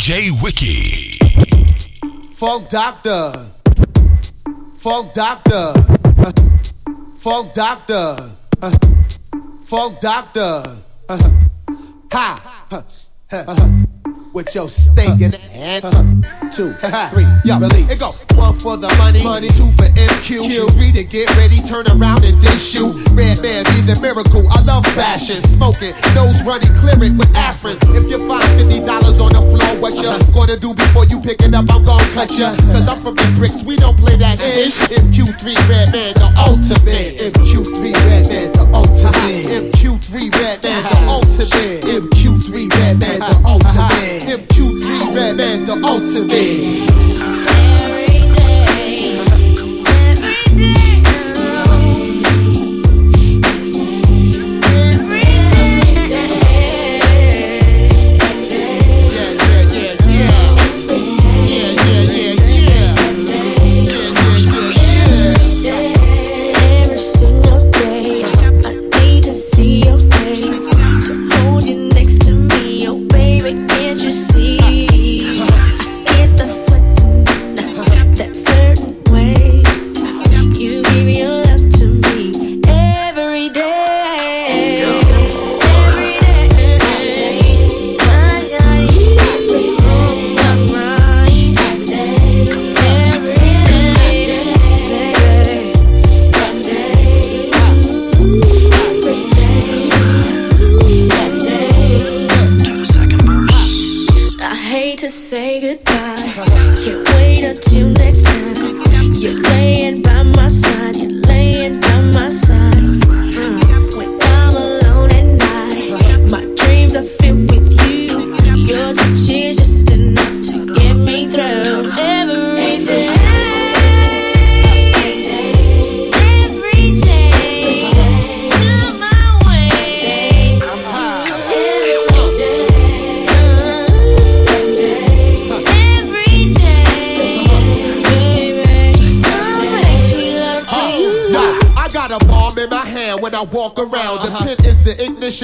DJ Wiki. Folk doctor. Folk doctor. Uh, folk doctor. Uh, folk doctor. Ha. With your stinking ass. Two, three, yeah, release. It go one for the money, money. two for MQ, Q. three to get ready, turn around and dish you. Redman be the miracle. I love fashion, smoking, nose running, clear it with aspirin. If you find fifty dollars on the floor, what you uh-huh. gonna do before you pick it up? I'm gonna cut you. Uh-huh. Cause I'm from the bricks, we don't play that ish. MQ3 Redman, the ultimate. MQ3 Redman, the ultimate. Uh-huh. MQ3 Redman, the ultimate. MQ3 Redman, the ultimate. MQ3 Redman, the ultimate. Every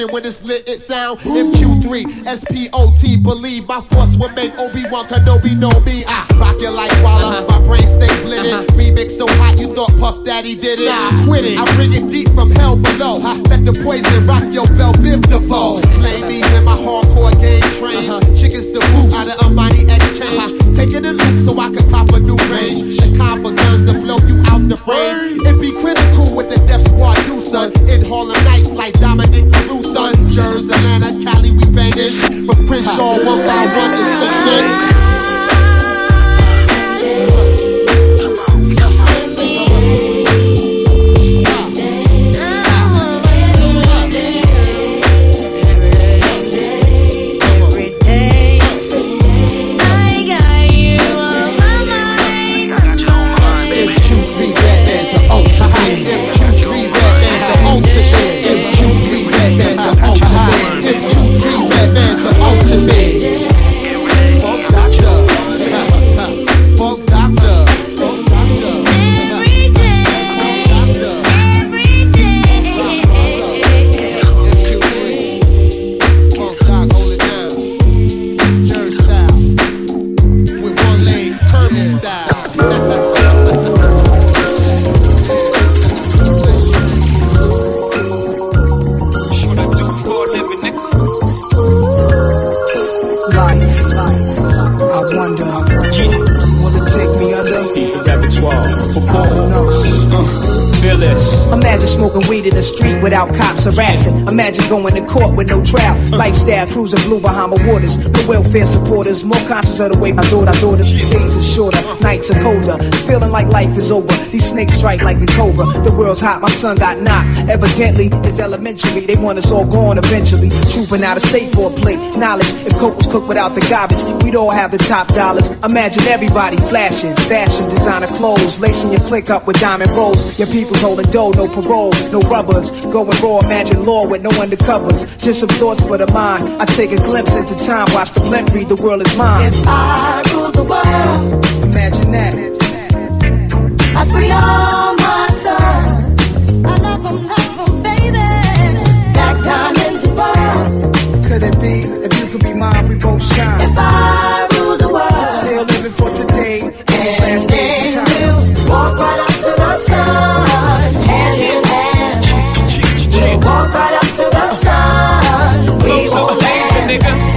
when it's lit, it sound. MQ3, SPOT, believe my force will make Obi-Wan Kenobi know me. I of the way my daughter daughters. Days are shorter, nights are colder. Feeling like life is over. These snakes strike like a cobra. The world's hot, my son got knocked. Evidently, it's elementary. They want us all gone eventually. Trooping out of state for a plate. Knowledge, if coke was cooked without the garbage, we'd all have the top dollars. Imagine everybody flashing, fashion, designer clothes, lacing your click up with diamond rolls. Your people's holding dough, no parole, no rubbers. Going raw, imagine law with no undercovers. Just some thoughts for the mind. I take a glimpse into time, watch the blimp read, the world is mine. If I rule the world, Imagine that. Free all my sons. I love them, love them, baby. Black diamonds and pearls. Could it be? If you could be mine, we both shine. If I rule the world, Still living for today and these last days and times. Walk right up to the sun, hand in hand. We'll walk right up to the sun. We won't land.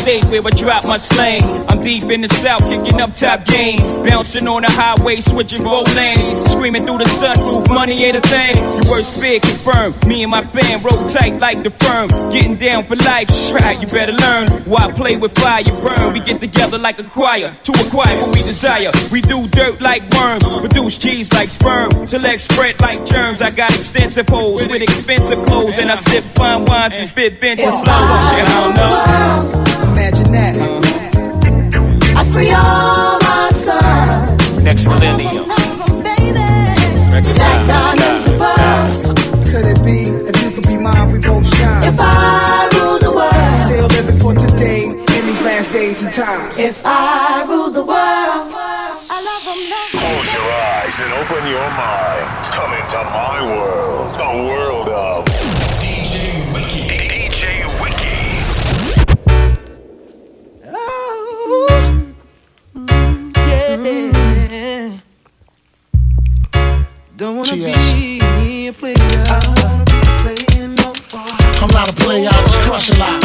state where I drop my slang. I'm deep in the south, kicking up top game. Bouncing on the highway, switching road lanes. Screaming through the sunroof, money ain't a thing. Your worst fear confirmed. Me and my fam roll tight like the firm. Getting down for life, try, you better learn. Why play with fire, burn. We get together like a choir to acquire what we desire. We do dirt like worms, produce cheese like sperm. Select spread like germs. I got extensive holes with expensive clothes. And I sip fine wines and spit flows. Yeah, I don't know. Imagine that. I free all my sons. Next millennium. Black diamonds and pearls. Could it be if you could be mine, we both shine? If I rule the world, Still living for today in these last days and times. if I rule the world, I love them. Close your eyes and open your mind. Come into my world, the world of Don't wanna be a player. I don't wanna be playing no more. I'm not a player, I just crush a lot.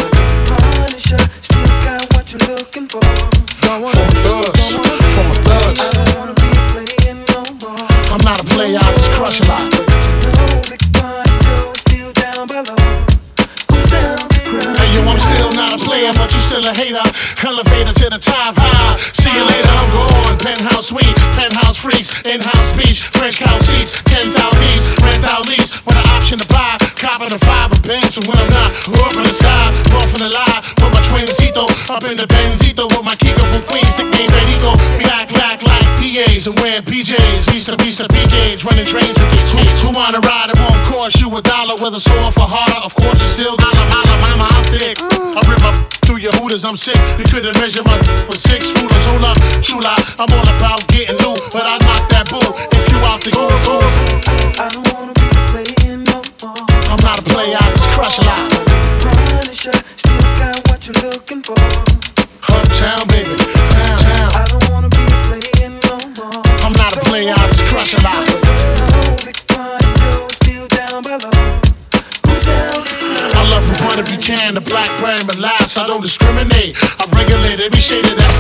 Punisher, still got what you're looking for. Don't wanna From thugs, don't wanna be, from a thug. I don't wanna be playing no more. I'm not a player, I just crush a lot. No big pun, still down below. Hey yo, I'm still not a player, but you still a hater. Elevator to the top high. See you later, I'm gone. Penthouse suite, penthouse freaks, in-house beach, French couch seats, 10,000 east, rent out lease, with an option to buy. Copping the five of Benz, and when I'm not, up in the sky, off in the lie, with my twincito, up in the Benzito, with my Kiko from Queens, nickname we act back PAs and wearing PJs, east to east to PKs, running trains with these hits. Who wanna ride? It won't cost you a dollar, whether sore for harder, of course you still got a holla, mama, I'm thick. I rip up through your hooters, I'm sick. You couldn't measure my with six rulers. Hold up, up. I'm all about getting loot, but I knock that bull if you out the go fool. I don't wanna be playing no more. I'm not a player, I just crush a lot. Punisher, still got what you're looking for. Uptown, baby, downtown. Not a player, I just crush a lot. Love from Puerto Rican to black brand, but last I don't discriminate. I regulate every shade of that.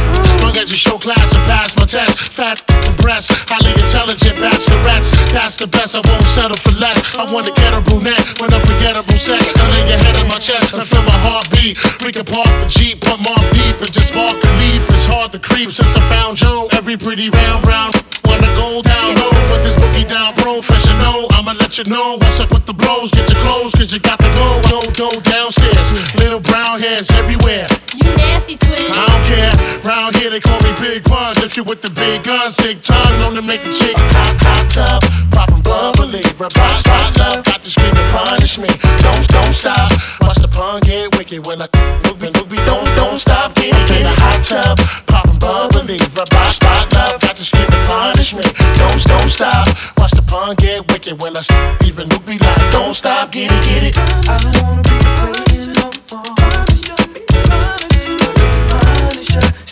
Long as you show class and pass my test. Fat and breasts, highly intelligent bachelorettes. That's the best, I won't settle for less. I want to get a brunette with unforgettable sex. I lay your head on my chest and feel my heartbeat. We can park the Jeep, put more deep and just spark the leaf. It's hard to creep since I found Joe. Every pretty round brown wanna go down low. Put this boogie down professional. I'ma let you know once I put the blows. Get your clothes, cause you got to go. Go, go downstairs. Little brown hairs everywhere. You nasty twin. I don't care. Round here they call me Big Buns. If you with the big guns, big tongue, known to make a chick hot, hot tub. Poppin' bubbly, rock, rock, love. Got to scream and punish me. Don't, don't stop. Watch the pun get wicked when I look me. Don't, don't stop. Get it, get a hot tub. Poppin' bubbly, rock, rock, love. Got to scream me. Don't, don't stop. Watch the pun get wicked when I stop. even look me like. Don't stop. Get it, get it. I don't wanna be playing no more. Punisher, still got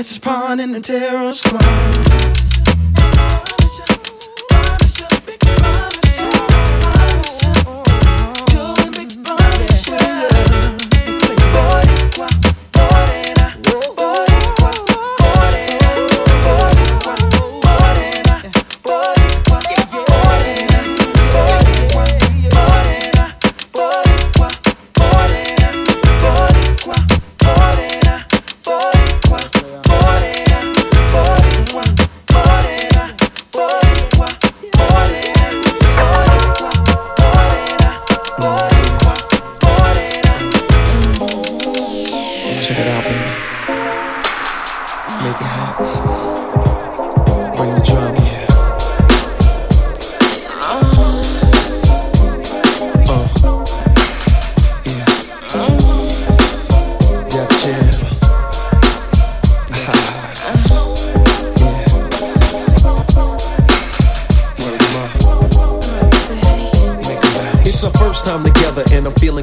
it's pawn in the terror squad.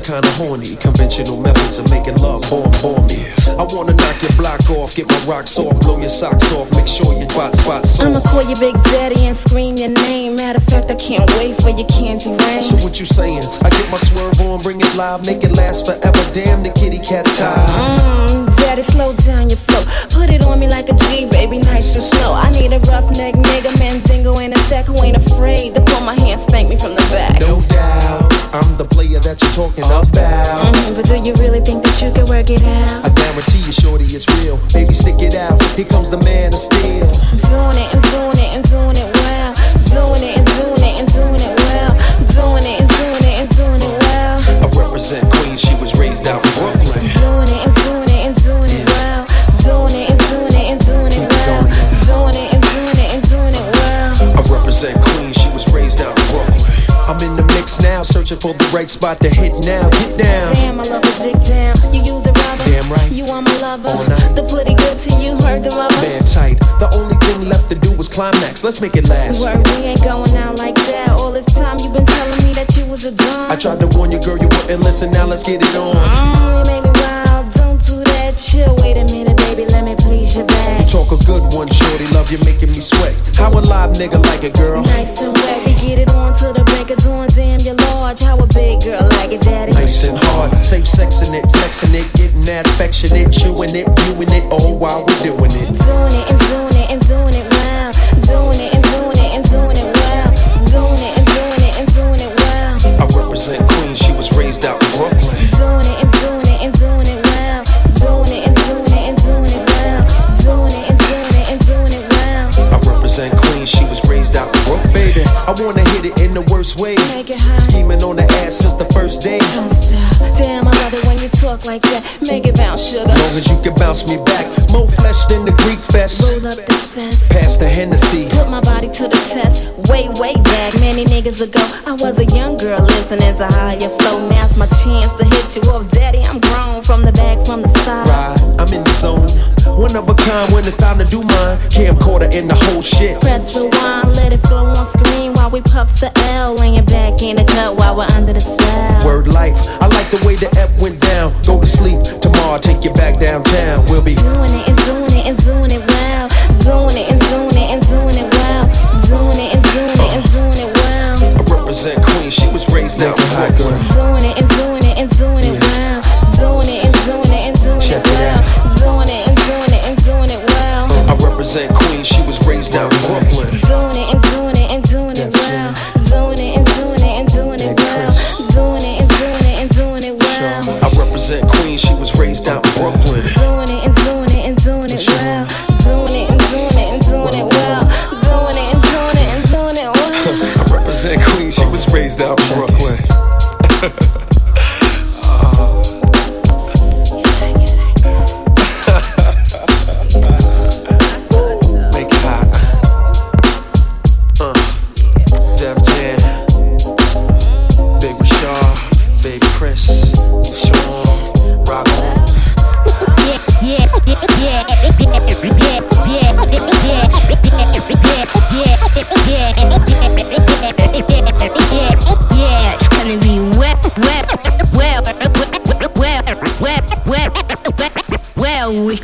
Kinda horny. Conventional methods of making love bore bore me. I wanna knock your block off, get my rocks off, blow your socks off, make sure your spot spots I'ma call you Big Daddy and scream your name. Matter of fact, I can't wait for your candy rain. So what you saying? I get my swerve on, bring it live, make it last forever. Damn, the kitty cat's tired. Mmm, daddy, slow down your flow. Put it on me like a G, baby, nice and slow. I need a roughneck nigga, Mandingo in a sack who ain't afraid to pull my hand, spank me from the back. No doubt, I'm the player that you're talking about. Mhm, but do you really think that you can work it out? I guarantee you, shorty, it's real. Baby, stick it out. Here comes the man of steel. I'm Doing it and doing it and doing it searching for the right spot to hit now. Get down. Damn, I love a dick down. You use a rubber. Damn right. You are my lover. All night. The pretty good to you, heard the rubber. Man tight. The only thing left to do was climax. Let's make it last. Word, we ain't going out like that. All this time you been telling me that you was a dumb. I tried to warn you, girl, you wouldn't listen. Now let's get it on. Mm, you made me wild. Don't that. Chill. Wait a minute, baby. Let me please your back. Talk a good one, shorty. Love you making me sweat. How a live nigga like it, girl? Nice and wet. We get it on to the break of dawn. Damn, you're large. How a big girl like it, daddy? Nice and hard, safe sexing it, flexing it, getting that affectionate, chewing it, viewing it, all while we're doing it. Doing it and doing it and doing it well. Doing it I wanna hit it in the worst way. Make it hot. Scheming on the ass since the first day. Don't stop. Damn, I love it when you talk like that. Make it bounce, sugar. Long as you can bounce me back. More flesh than the Greek fest. Roll up the cess. Pass the Hennessy. Put my body to the test. Way, way back, many niggas ago. I was a young girl listening to higher flow. Now's my chance to hit you up, daddy. I'm grown from the back, from the side. Ride, I'm in the zone. One of a kind when it's time to do mine. Camcorder in the whole shit. Press rewind, let it flow on screen while we puffs the L. Laying back in the cut while we're under the spell. Word life, I like the way the F went down. Go to sleep, tomorrow I'll take you back downtown. We'll be Doing it and doing it and doing it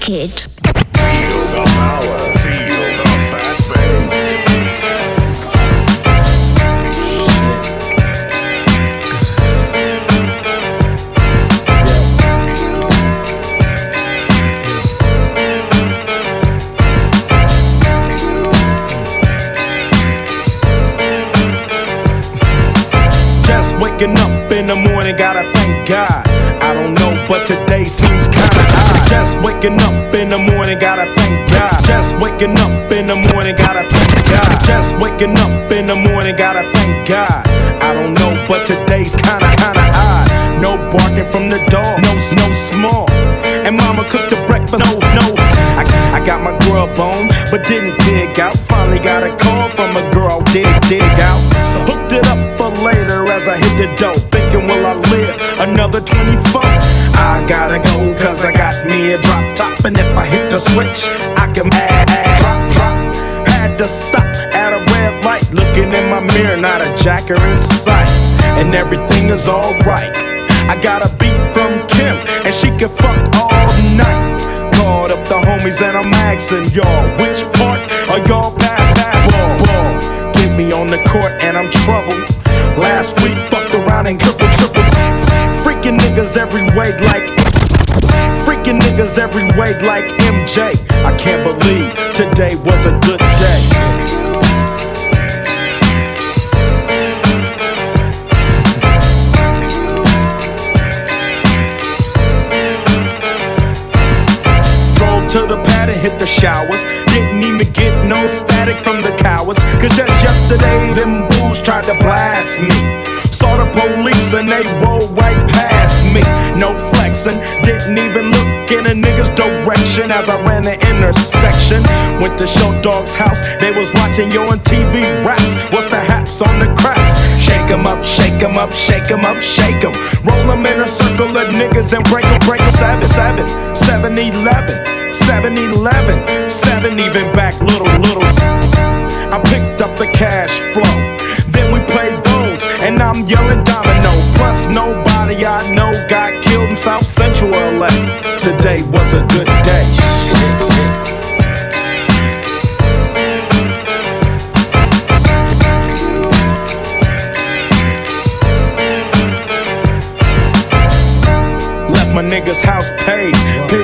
well, waking up in the morning, gotta thank God. I don't know, but today's kinda kinda odd. No barking from the dog, no no small. And mama cooked the breakfast, no no. I, I got my grub phone, but didn't dig out. Finally got a call from a girl, dig, dig out. Hooked it up for later as I hit the dope. Thinking, will I live another 24? I gotta go, cause I got me a drop top. And if I hit the switch, jacker in sight. And everything is alright. I got a beat from Kim, and she can fuck all night. Called up the homies, and I'm asking y'all, which part are y'all past? ball, ball. Get me on the court, and I'm troubled. Last week, fucked around and triple, triple. Freaking niggas every way, like Freaking niggas every way like MJ. I can't believe today was a good day. Showers. Didn't even get no static from the cowards. Cause just yesterday, them bulls tried to blast me. Saw the police and they rolled right past me. No flexing, didn't even look in a nigga's direction as I ran the intersection. Went to Short Dog's house, they was watching yo on TV raps. What's the haps on the craps? Shake 'em up, shake 'em up, shake 'em up, shake 'em. Roll 'em in a circle of niggas and break 'em, break 'em. 7 7 7 11 7 11 7 even back little little. I picked up the cash flow. Then we played those, and I'm yelling domino. Plus, nobody I know got killed in South Central LA. Today was a good day. My nigga's house paid. Girl,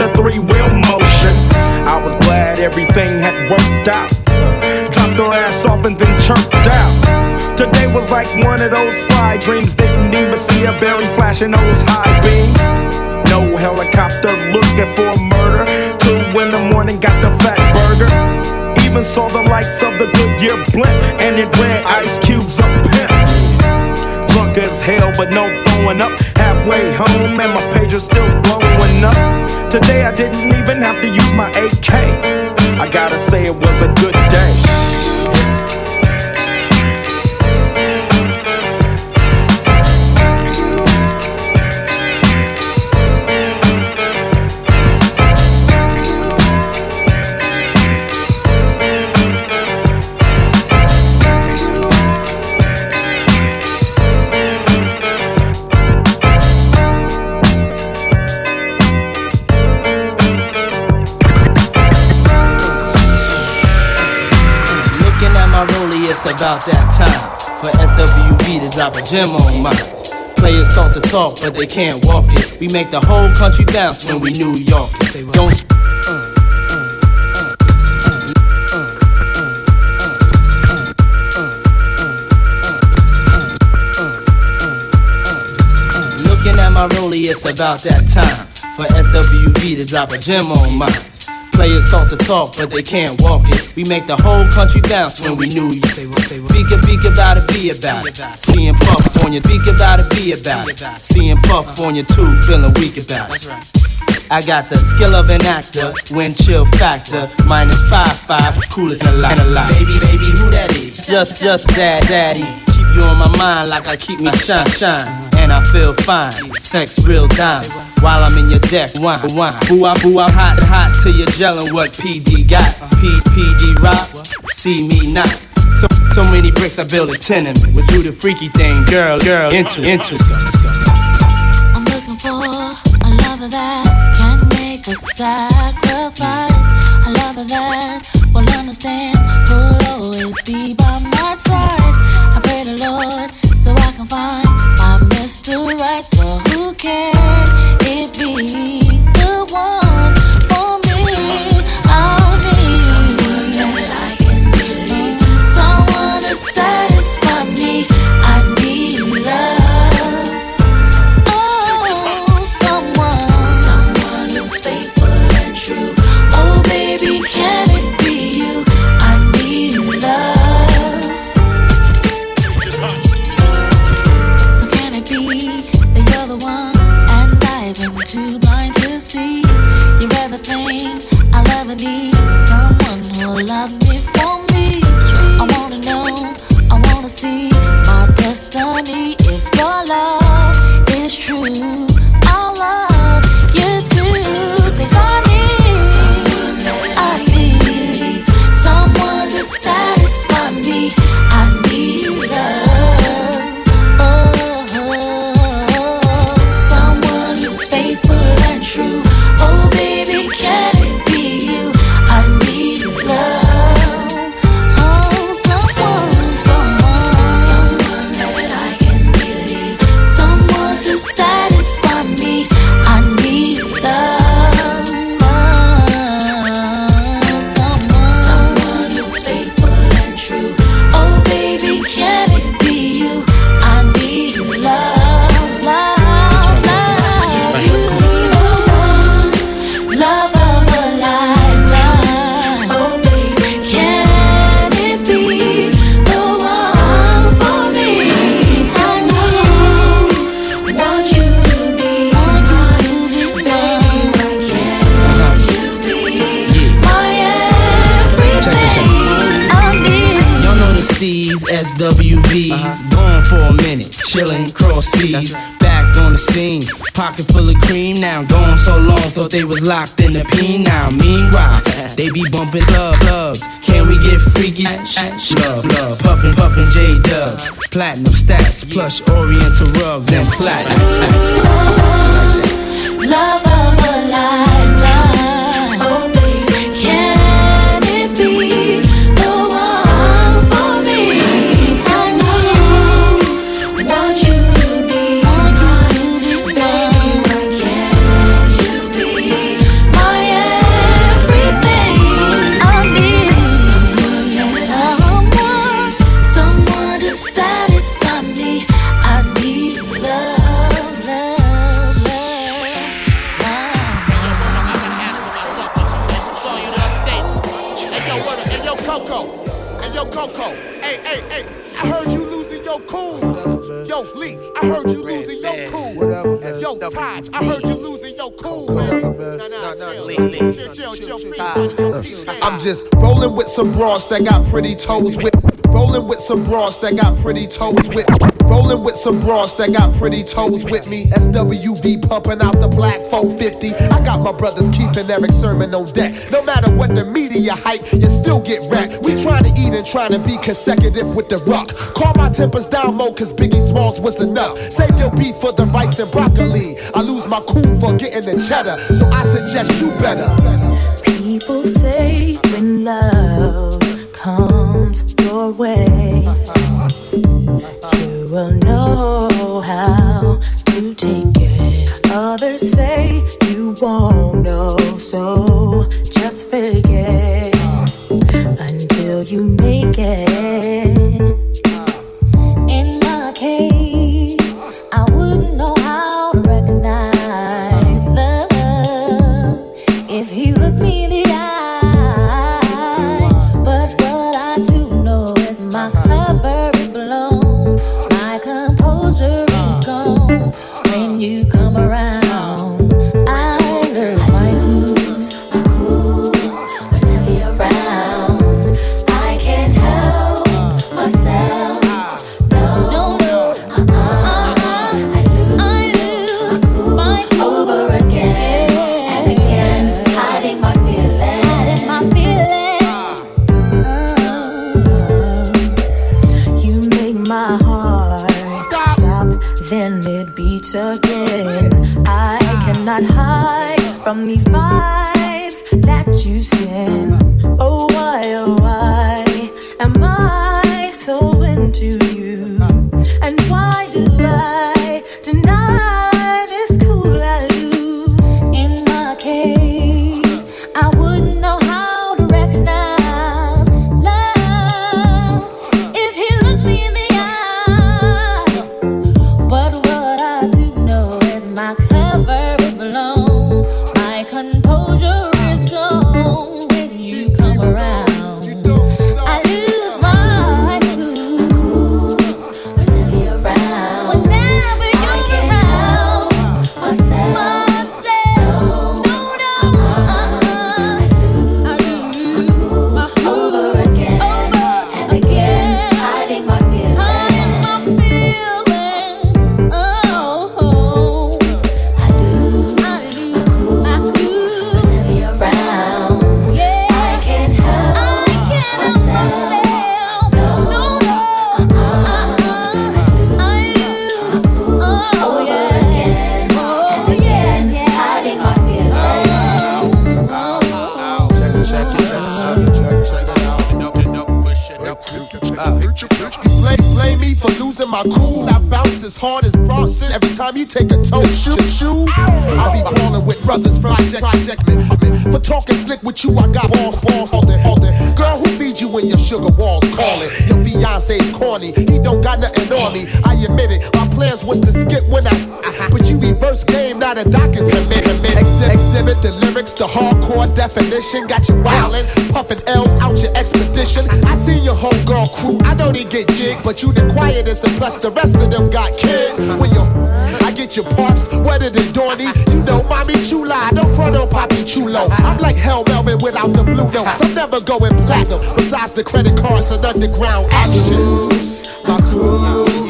everything had worked out. Dropped her ass off and then chirped out. Today was like one of those fly dreams. Didn't even see a berry flashing those high beams. No helicopter looking for murder. Two in the morning, got the fat burger. Even saw the lights of the Goodyear blimp, and it read Ice Cube's a pimp. But no throwing up. Halfway home, and my page is still blowing up. Today I didn't even have to use my AK. I gotta say it was a good day. About that time for SWV to drop a gem on mine. Players talk to talk, but they can't walk it. We make the whole country bounce when we New York. it. Don't sp- Looking at my rollie, it's about that time for SWV to drop a gem on mine. Players talk to talk, but they can't walk it. We make the whole country bounce when we New York. Speak, speak about it, be about it. Seeing Puff on you, speak about it, be about it. Seeing Puff on you too, feeling weak about it. I got the skill of an actor, wind chill factor, minus five five, coolest alive. Baby, baby, who that is? Just, just dad, daddy. Keep you on my mind like I keep me shine, shine. And I feel fine, sex real dime. While I'm in your deck, wine, wine. Boo, I, boo, I'm hot, hot till you're gelling what PD got. P, PD rock, see me not. So, so many bricks, I build a tenement. We do the freaky thing, girl, girl, interest, interest. I'm looking for a lover that can make a sacrifice. A lover that plush oriental rugs and platinum. just rolling with some bras that got pretty toes with. Rolling with some bras that got pretty toes with. Rolling with some bras that got pretty toes with me. SWV pumping out the black 450. I got my brothers Keith and Erick Sermon on deck. No matter what the media hype, you still get wrecked. We trying to eat and trying to be consecutive with the rock. Calm my tempers down, Mo, cause Biggie Smalls was enough. Save your beat for the rice and broccoli. I lose my cool for getting the cheddar, so I suggest you better. People love comes your way, you will know how to take it. Others say you won't know, so just forget. My cool. I bounce as hard as Bronson every time you take a toe. Shoe, shoes. I be crawling with brothers Project, Project For talking slick with you, I got balls, balls all day, all day. Girl, who feeds you when your sugar walls calling? Your fiance's corny. He don't got nothing on me. I admit it. My plans was to skip when I. Uh-huh. But you reverse game, now the doc is commit, the lyrics, the hardcore definition. Got you wildin', puffin' L's out your expedition. I seen your whole girl crew. I know they get jig, but you the quietest, and plus the rest of them got kids. When you, I get your parts wetter than Dorney. You know, mommy chula, I don't front on Poppy Chulo. I'm like Harold Melvin without the blue notes. I'm never going platinum. Besides the credit cards and underground action. My crew,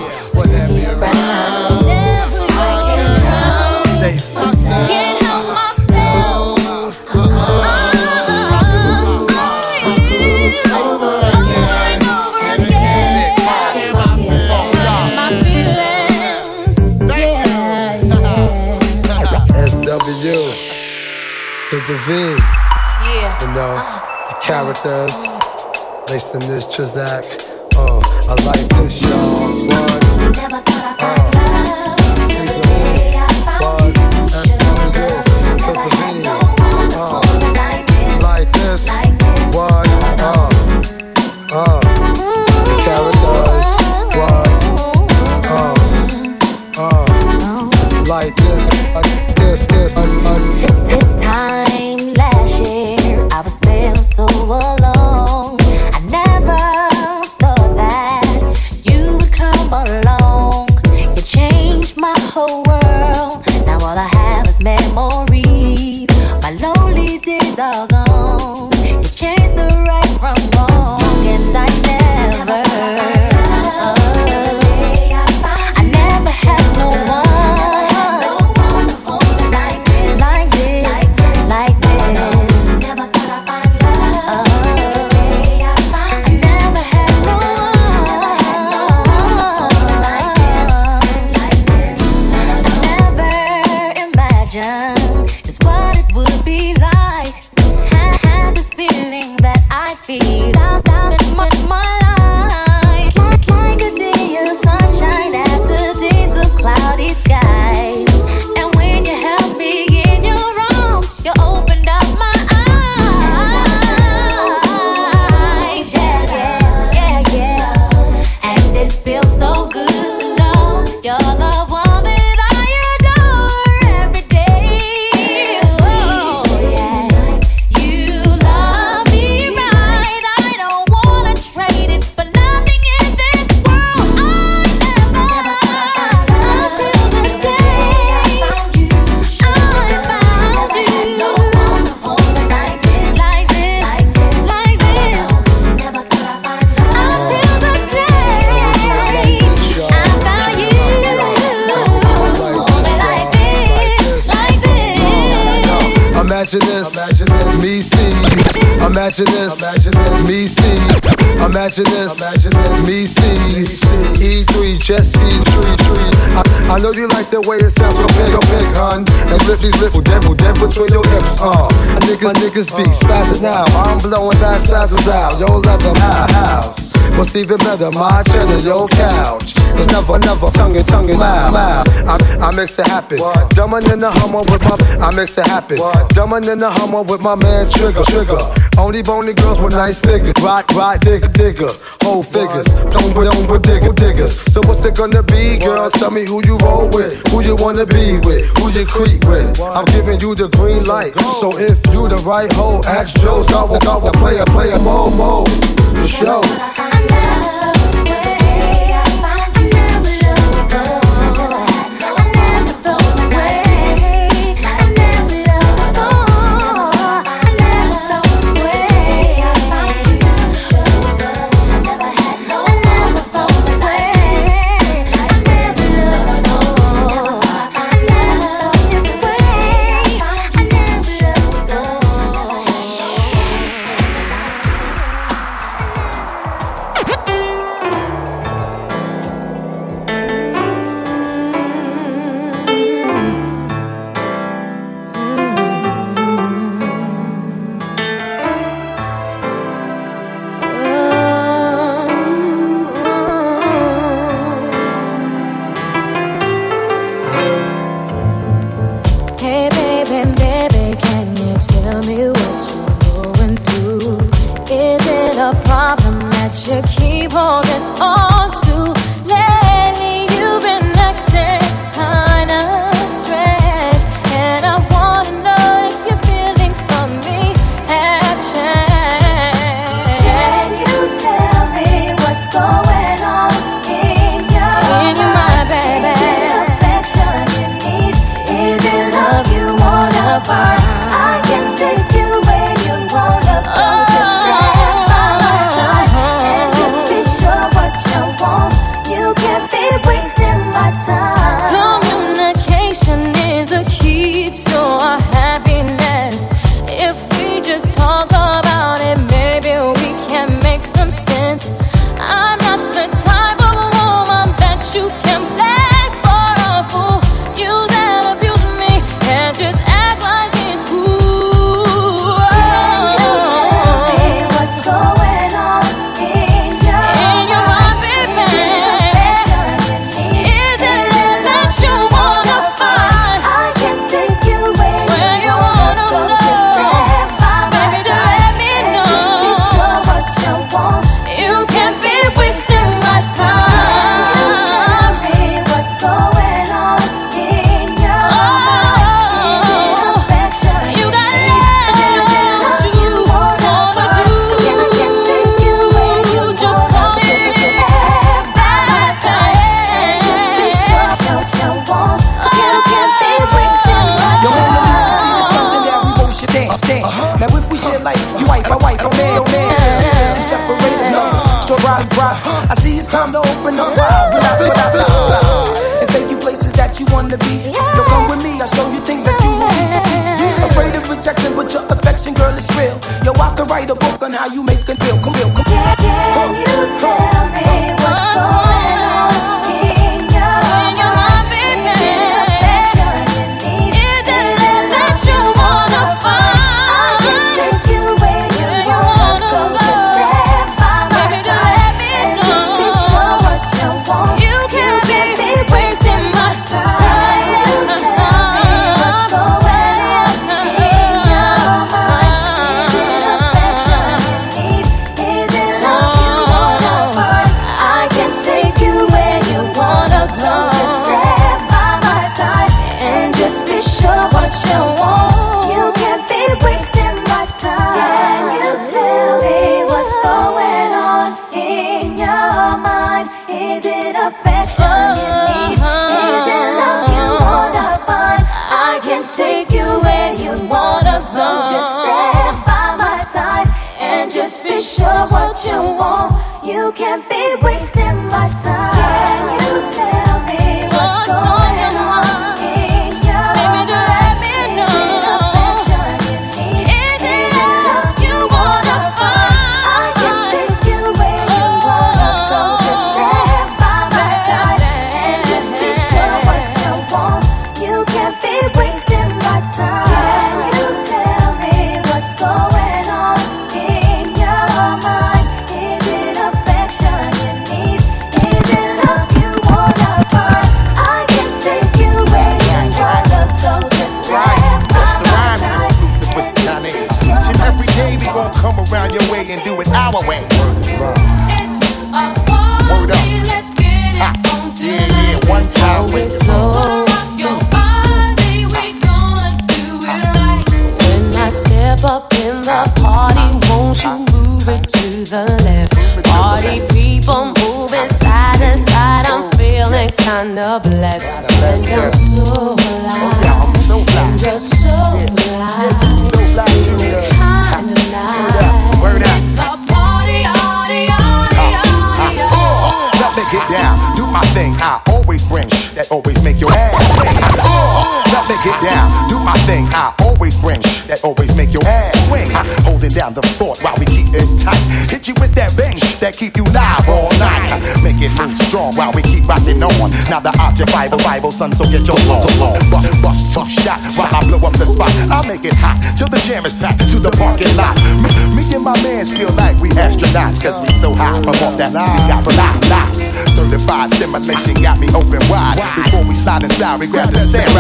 characters in this Chazak. Oh, I like this, y'all. What? Niggas, be spazzing now. I'm blowing that spazzles out. Yo, leather, my house. What's even better, my cheddar, your couch. It's never, never tongue and tongue and loud. I, I makes it happen. Dumbing in the Hummer with my, I makes it happen. Dumbing in the Hummer with my man Trigger, Trigger. Only bony girls with nice figures. Right, right, digger, digger. Whole figures. Don't with, don't with digger, diggers. So what's it gonna be, girl? Tell me who you roll with, who you wanna be with, who you creep with. I'm giving you the green light. So if you the right hoe, ask Joe. So I will, I will play a, play a mo, mo. The show.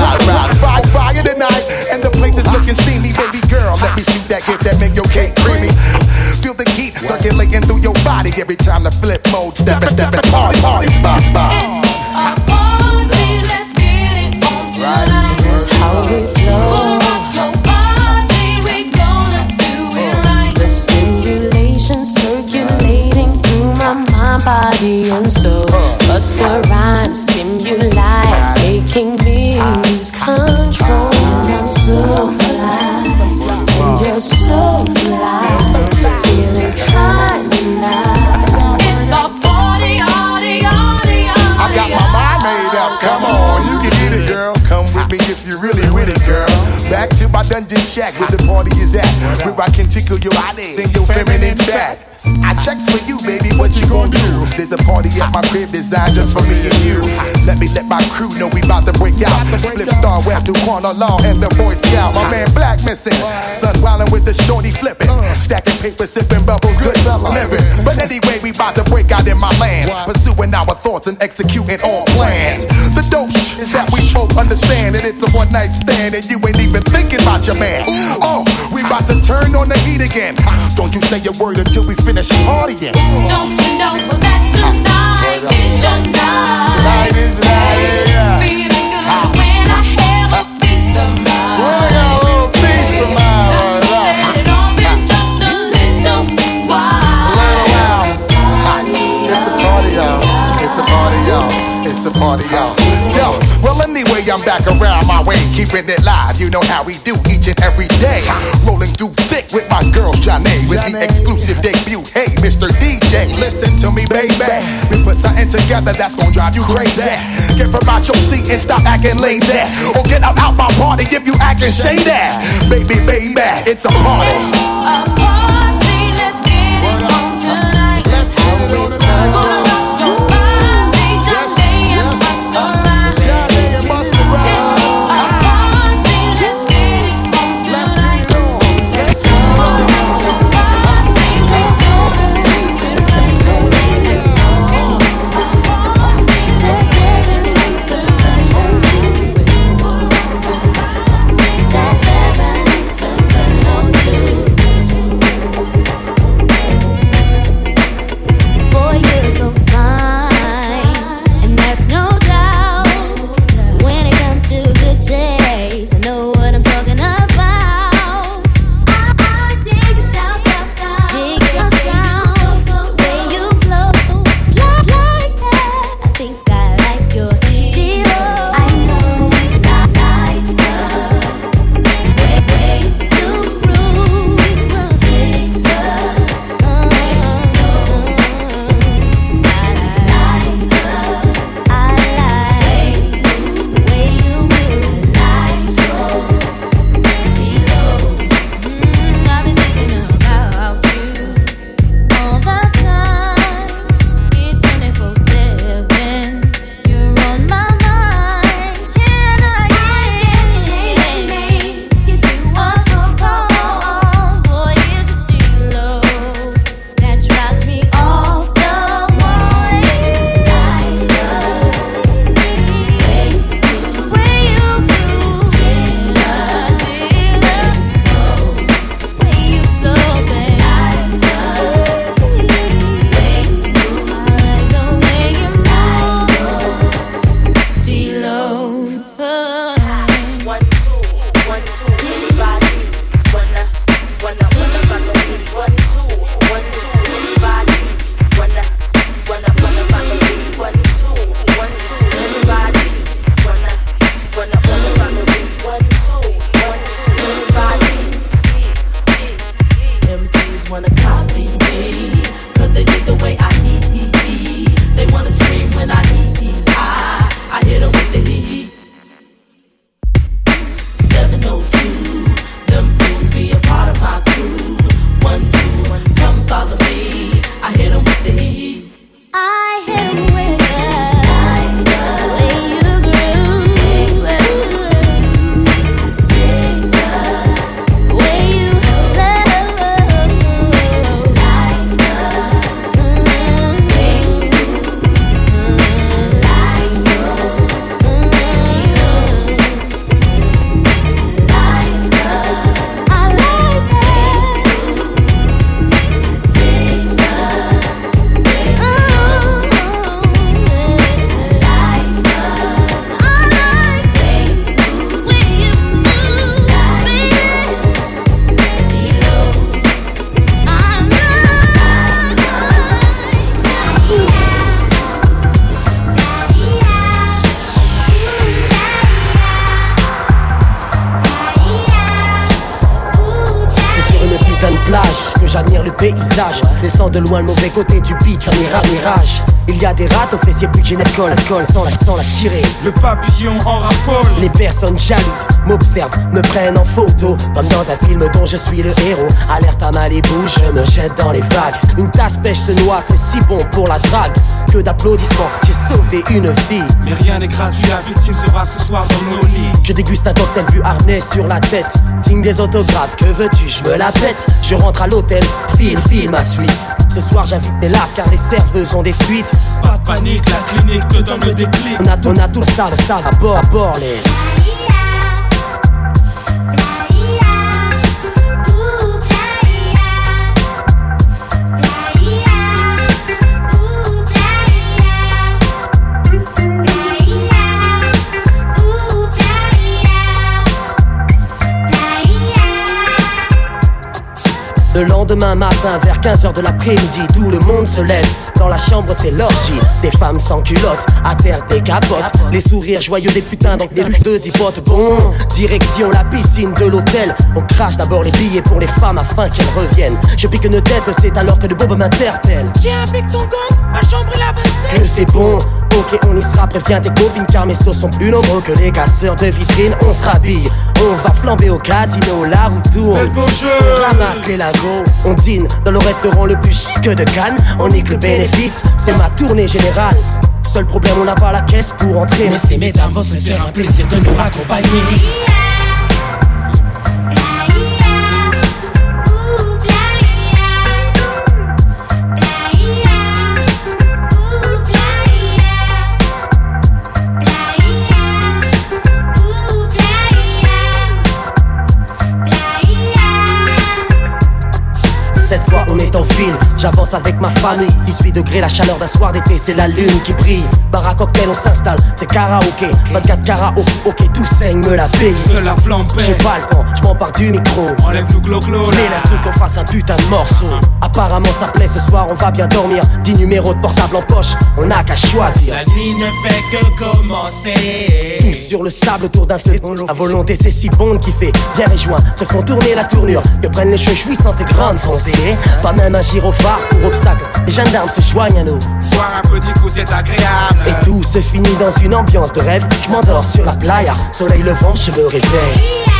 Grab the ride, ride. Fire, fire tonight, and the place is looking steamy. Baby girl, let me shoot that gift that make your cake creamy. Feel the heat, so Circulating through your body every time the flip mode. Step it, step it, party, party, spot, spot. How we flow. The stimulation circulating through my mind, body, and soul. Busta rhymes, My dungeon shack where the party is at. Where I can tickle your body, then your feminine fat. I checks for you, baby. What you gonna do? There's a party at my crib designed just for me and you. Let me let my crew know we about to break out. Split star web through corner law and the Boy Scout. My man Black missing. Sun wildin' with the shorty flipping. Stacking paper, sipping bubbles, good living. But anyway, we about to break out in my lands. Pursuing our thoughts and executing all plans. The dope is that we both understand that it's a one night stand and you ain't even thinking about your man. Oh, about to turn on the heat again. Don't you say a word until we finish partying. Don't you know that tonight is your night? Tonight is night, yeah. Feeling good when I have a piece of mind. When I got a little piece of mind, Now right set it off in just a little while. It's a party, y'all. It's a party, y'all. It's a party, y'all. Yo, well, anyway, I'm back around my way, keeping it live. You know how we do each and every day. Rolling through thick with my girl, Janae, with the exclusive debut. Hey, Mr. DJ, listen to me, baby. We put something together that's gonna drive you crazy. Get from out your seat and stop acting lazy. Or get out, out my party if you acting shady. Baby, baby, it's a party. A party, Descends de loin le mauvais côté du beat, un mira- mirage. Il y a des rats aux fessiers plus de colle, colle sans la, sans la chirer. Le papillon en raffole. Les personnes jalouses m'observent, me prennent en photo Comme dans un film dont je suis le héros Alerte à Malibu, je me jette dans les vagues Une tasse pêche se noie, c'est si bon pour la drague Que d'applaudissements, j'ai sauvé une vie. Mais rien n'est gratuit, la victime sera ce soir dans nos lits. Je déguste un cocktail vu harnais sur la tête. Signe des autographes, que veux-tu, je me la pète. Je rentre à l'hôtel, file, file ma suite. Ce soir j'invite mes lasses car les serveuses ont des fuites. Pas de panique, la clinique te donne le déclic. On a, on a tout ça, ça à bord, à bord les Le lendemain matin, vers 15h de l'après-midi, tout le monde se lève. Dans la chambre, c'est l'orgie. Des femmes sans culottes, à terre des capotes. Les sourires joyeux des putains, donc des luchteuses y votent. Bon, direction la piscine de l'hôtel. On crache d'abord les billets pour les femmes afin qu'elles reviennent. Je pique une tête, c'est alors que le bob m'interpelle. Viens avec ton gong, ma chambre est la. Que c'est bon, ok, on y sera. Préviens tes copines car mes sauces sont plus nombreux que les casseurs de vitrines. On se rhabille, on va flamber au casino, la roue tourne. On ramasse les lagos, on dîne dans le restaurant le plus chic de Cannes. On nique le bénéfice, c'est ma tournée générale. Seul problème, on n'a pas la caisse pour entrer. Mais ces mesdames vont se faire un plaisir de nous raccompagner. J'avance avec ma famille. 18 degrés, la chaleur d'un soir d'été, c'est la lune qui brille. Bar à cocktail, on s'installe, c'est karaoké. 24 karaoké, ok, tout saigne, me la paye. De la J'ai pas le temps, je m'empare du micro. Enlève nous glo-glo Mais laisse-nous qu'on fasse un putain de morceau. Apparemment ça plaît, ce soir on va bien dormir. 10 numéros de portable en poche, on n'a qu'à choisir. La nuit ne fait que commencer. Tous sur le sable autour d'un feu. La volonté c'est si bon qui fait Bien les joints se font tourner la tournure. Que prennent les cheveux sans ces grandes foncées Pas même un gyrophare pour obstacle. Les gendarmes se joignent à nous. Boire un petit coup, c'est agréable. Et tout se finit dans une ambiance de rêve. Je m'endors sur la playa. Soleil levant je me réveille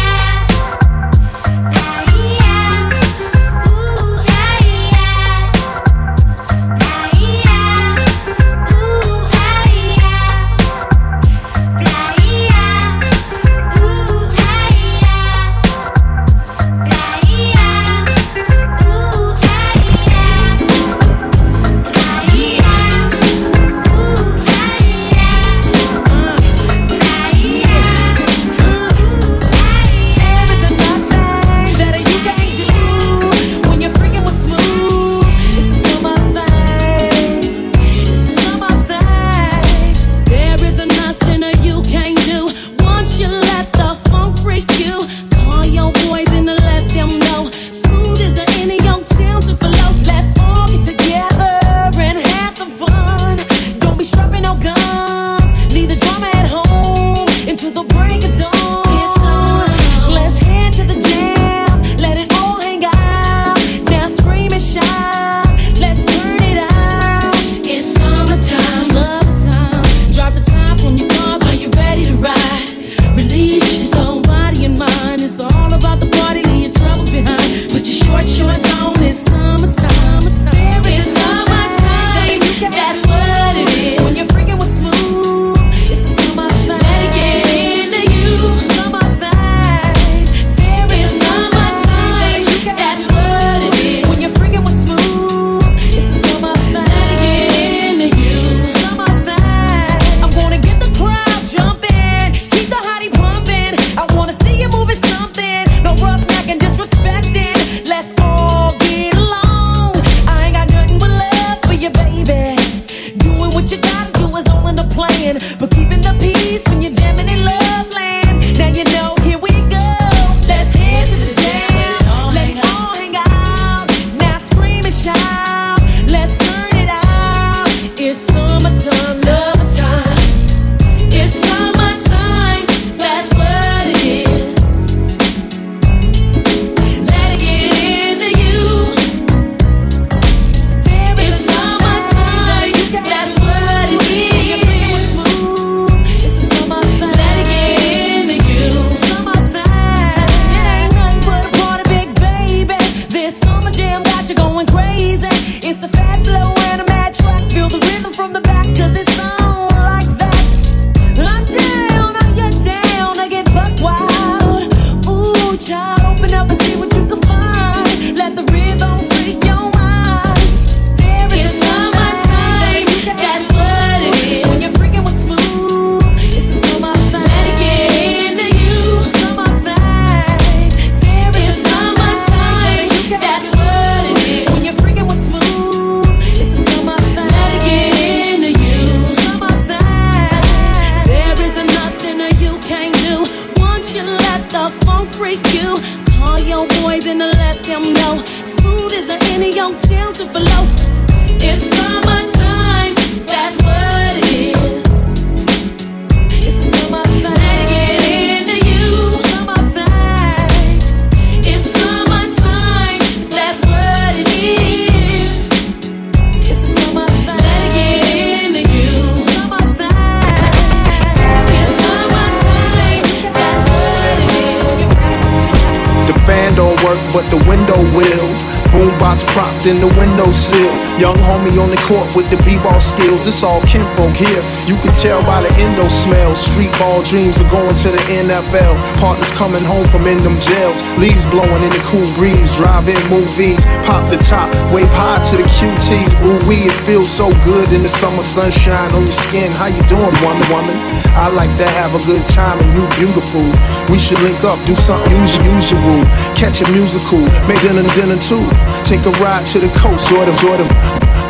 dreams are going to the NFL. Partners coming home from in them jails. Leaves blowing in the cool breeze. Drive-in movies. Pop the top. Wave high to the QTs. Ooh wee, it feels so good in the summer sunshine on your skin. How you doing, woman? Woman. I like to have a good time and you beautiful. We should link up, do something usual. usual. Catch a musical. Make dinner dinner too. Take a ride to the coast, or the Jordan,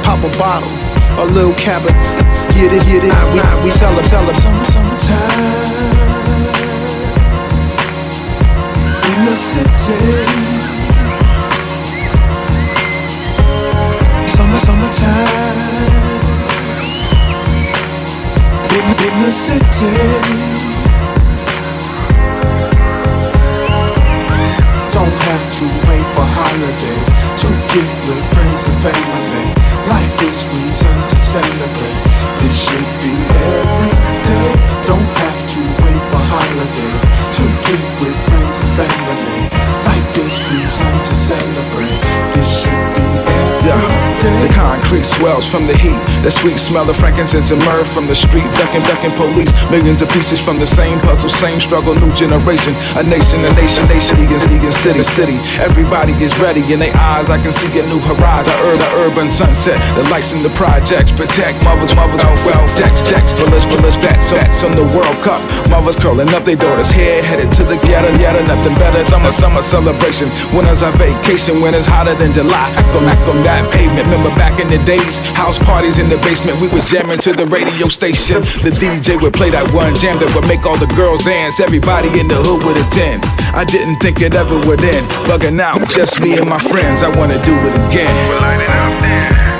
pop a bottle, a little cabin. Get it, get it, we, we sell it, sell it. Summer, summertime the city. Summer, summertime in, the city. Don't have to wait for holidays to with friends and family. Life is reason to celebrate. It should be every day. Don't have to wait for holidays to with. Life is reason to celebrate. This should be every Yeah. The concrete swells from the heat. The sweet smell of frankincense and myrrh from the street. Ducking, ducking police. Millions of pieces from the same puzzle, same struggle. New generation, a nation, a nation, nation. Egan, Egan city, city. Everybody is ready in their eyes. I can see a new horizon. Ur- the urban sunset. The lights in the projects protect mothers, mothers. Oh well, jacks, jacks. Bullets, bullets, bats, bats on the World Cup. Mothers curling up their daughters' hair, headed to the ghetto, ghetto. Nothing better. Summer, summer celebration. Winners are vacation. It's hotter than July. Act on, act on that pavement. Remember back in the days, house parties in the basement. We was jamming to the radio station. The DJ would play that one jam that would make all the girls dance. Everybody in the hood would attend. I didn't think it ever would end. Bugging out, just me and my friends. I wanna do it again.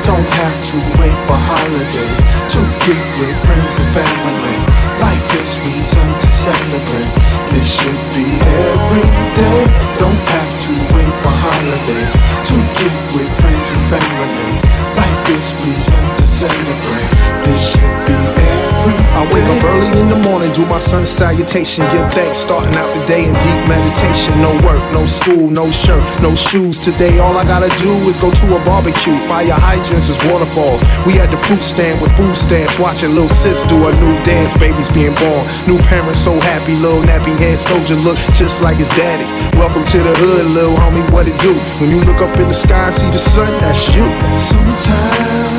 Don't have to wait for holidays to get with friends and family. Life is reason to celebrate. It should be every day. Don't have to wait for holidays to get with friends family. Life is reason to celebrate. This should be every day. I wake up early in the morning, do my sun salutation, give thanks, starting out the day in deep meditation. No work, no school, no shirt, no shoes. Today, all I gotta do is go to a barbecue. Fire hydrants is waterfalls. We at the fruit stand with food stamps, watching little sis do a new dance. Babies being born, new parents so happy. Little nappy head soldier look just like his daddy. Welcome to the hood, little homie. What it do? When you look up in the sky see the sun, that's you. Summertime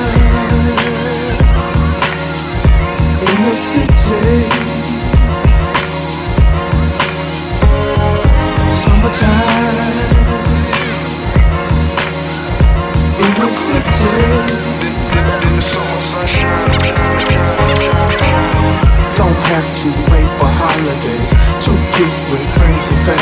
Don't have to wait for holidays to get with friends and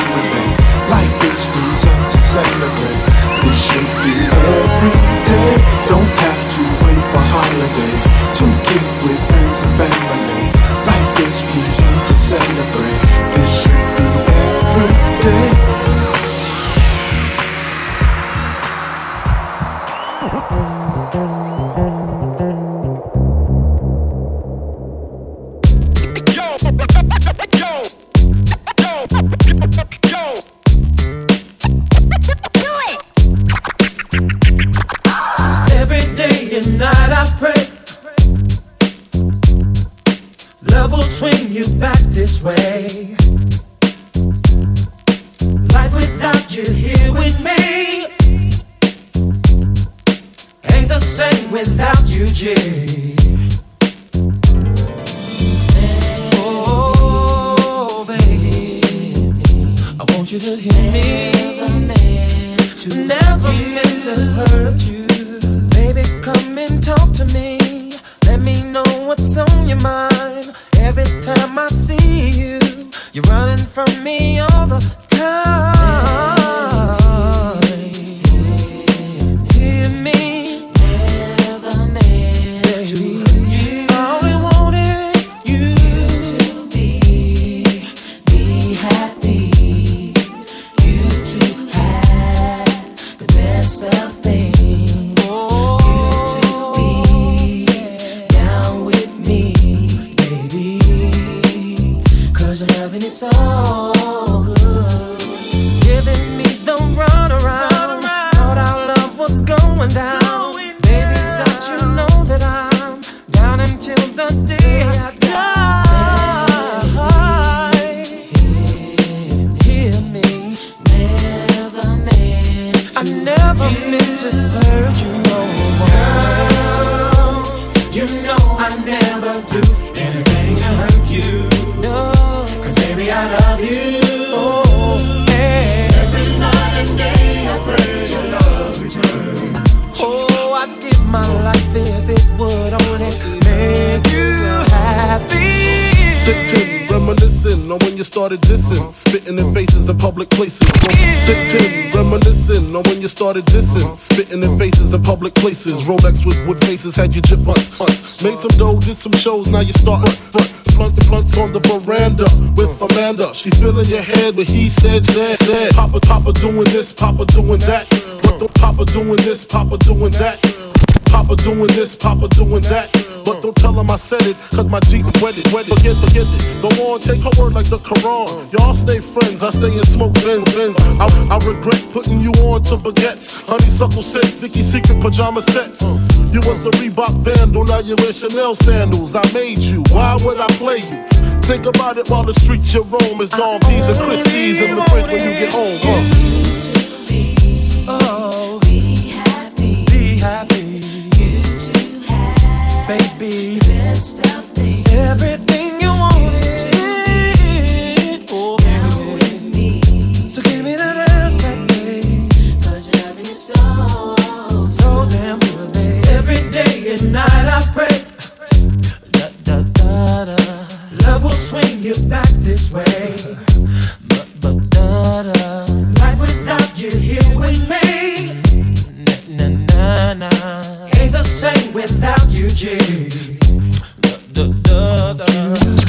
Some shows, now you start front. Blunts, blunts on the veranda with Amanda. She feeling your head, but he said, said, said. Papa, Papa doing this, Papa doing that. The Papa doing this, Papa doing that. Papa doing this, Papa doing that. But don't tell him I said it, cause my Jeep wetted, wetted. Forget, forget it. Go on, take her word like the Quran. Y'all stay friends, I stay in smoke bins, bins. I, I regret putting you on to baguettes. Honeysuckle sets, Vicky Secret pajama sets. You was a Reebok vandal, now you wear Chanel sandals. I made you, why would I play you? Think about it while the streets you roam is Dom P's and Christie's in the fridge when you get home. Huh? Oh, be happy. Be happy. This way. But, but, da, da. Life without you here with me. Na, na, na. Ain't the same without you, G. Da, da, da, da.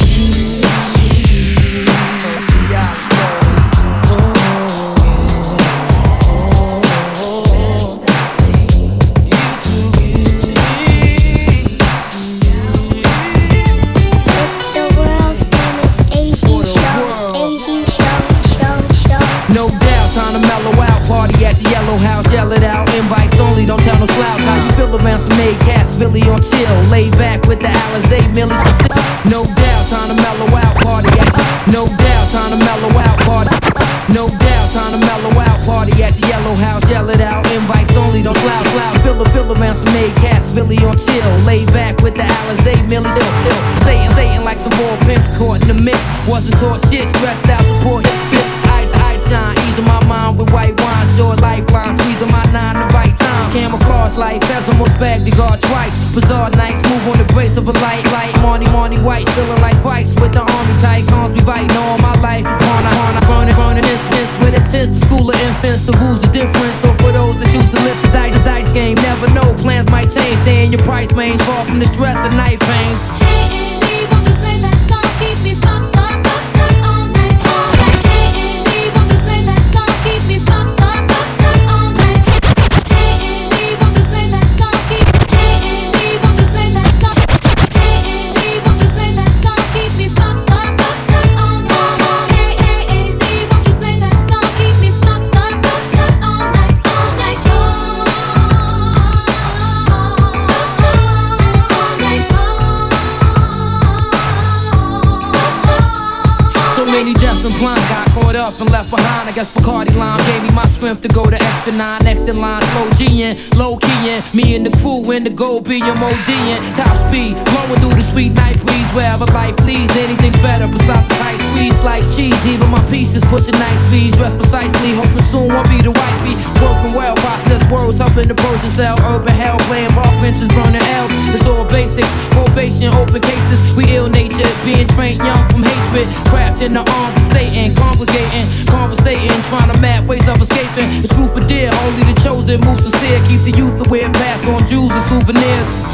Chill. Lay back with the Alizé, Millie's specific. No doubt, time to mellow out. Party at the, no doubt, time to mellow out. Party. No doubt, time to mellow out. Party at the yellow house, yell it out. Invites only, don't slouch, slouch. Feel feel around some made cats, Philly on chill. Lay back with the Alizé, Millie's ill, ill. Satan, Satan like some more pimps caught in the mix. Wasn't taught shit, stressed out, support bitch. Ice, ice, shine, easing my mind with white wine. Short lifeline, squeezing my nine the right. Camouflage life, has almost bagged the guard twice. Bizarre nights, move on the grace of a light, light. Marty, Marty White, feeling like Christ with the army tight. Cons be biting all my life. Corner, corner, burning, burning instance with intense. The school of infants, the rules are different. So for those that choose to list the dice, the dice game, never know. Plans might change, stay in your price range. Far from the stress and night pains. So and left behind. I guess Bacardi Lime gave me my strength to go the extra nine. Next in line, slow G'ing, low keying. Me and the crew in the gold being MODing. Top speed, blowing through the sweet night breeze. Wherever life leads, anything's better besides the high squeeze. Like cheese, even my pieces pushing nice speeds. Dressed precisely, hoping soon won't be the wifey. Working well, process words up in the Persian cell. Urban hell, playing rock benches, burning L's. It's all basics, probation, open cases. We ill natured, being trained young from hatred. Trapped in the arms Satan, congregating, conversating, trying to map ways of escaping. It's truth for dear, only the chosen moves move sincere. Keep the youth aware, pass on jewels and souvenirs.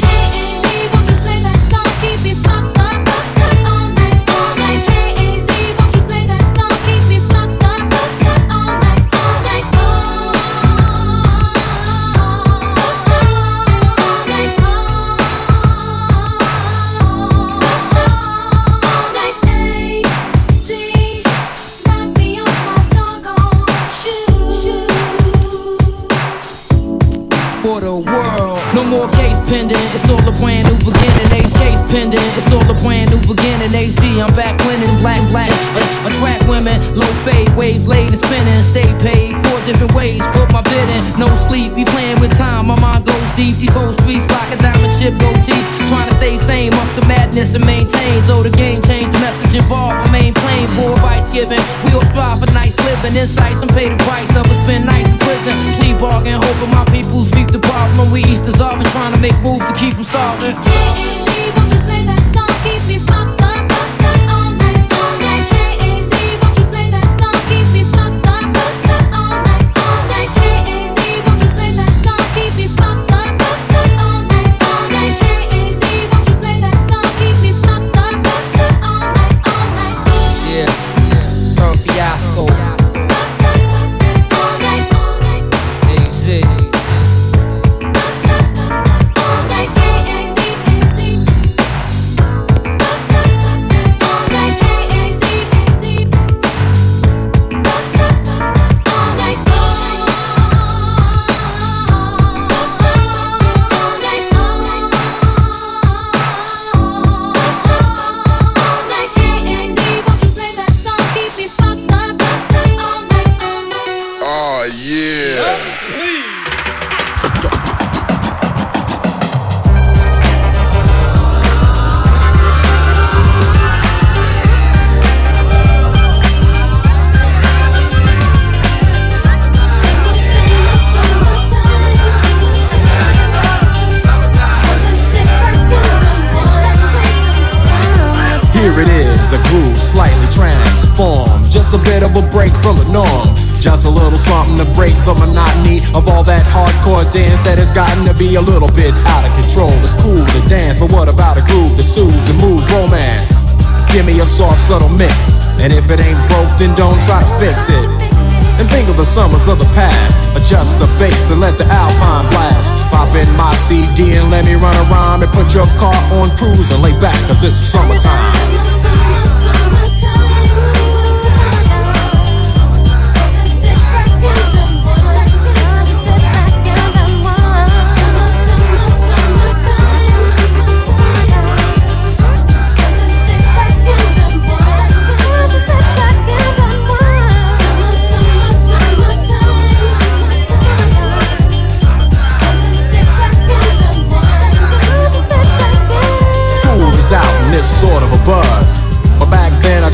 The and maintain. Though the game changed, the message involved remain plain. Poor advice given. We all strive for nice living. Insights and pay the price of a spend nights in prison. Plea bargain, hoping my people speak the problem. We east dissolving, trying to make moves to keep from starving. Be a little bit out of control. It's cool to dance, but what about a groove that soothes and moves romance? Give me a soft, subtle mix. And if it ain't broke, then don't try to fix it. And think of the summers of the past. Adjust the bass and let the alpine blast. Pop in my CD and let me run around and put your car on cruise and lay back, cause it's summertime.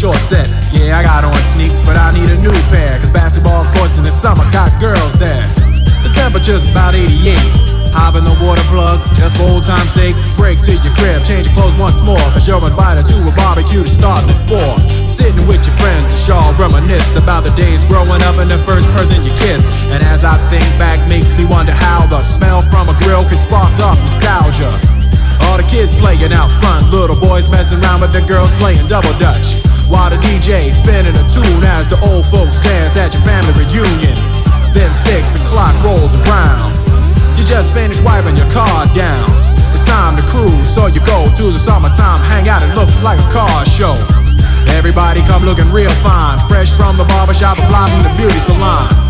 Short set. Yeah, I got on sneaks, but I need a new pair. Cause basketball courts in the summer got girls there. The temperature's about 88. Hop in the water plug, just for old time's sake. Break to your crib, change your clothes once more. Cause you're invited to a barbecue to start at 4. Sitting with your friends, and y'all reminisce about the days growing up and the first person you kiss. And as I think back, makes me wonder how the smell from a grill can spark up nostalgia. All the kids playing out front, little boys messing around with the girls playing double dutch. While the DJ spinning a tune as the old folks dance at your family reunion. Then six o'clock rolls around. You just finished wiping your car down. It's time to cruise, so you go to the summertime hangout. It looks like a car show. Everybody come looking real fine, fresh from the barbershop fly from the beauty salon.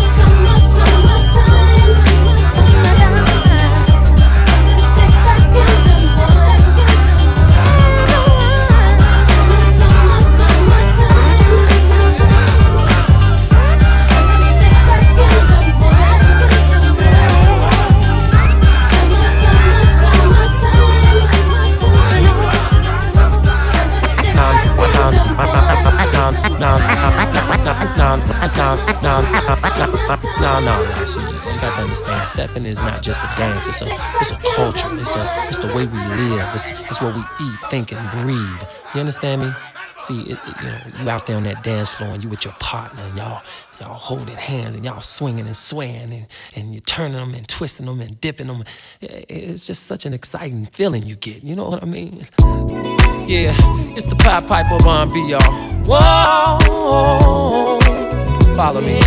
See, you got to understand, stepping is not just a dance. It's a, it's a culture. It's a, it's the way we live. It's, it's what we eat, think, and breathe. You understand me? See, it, it, you know, you out there on that dance floor and you with your partner and y'all, y'all holding hands and y'all swinging and swaying and, and you're turning them and twisting them and dipping them. It's just such an exciting feeling you get. You know what I mean? Yeah, it's the Pied Piper of R&B, y'all. Whoa, follow me.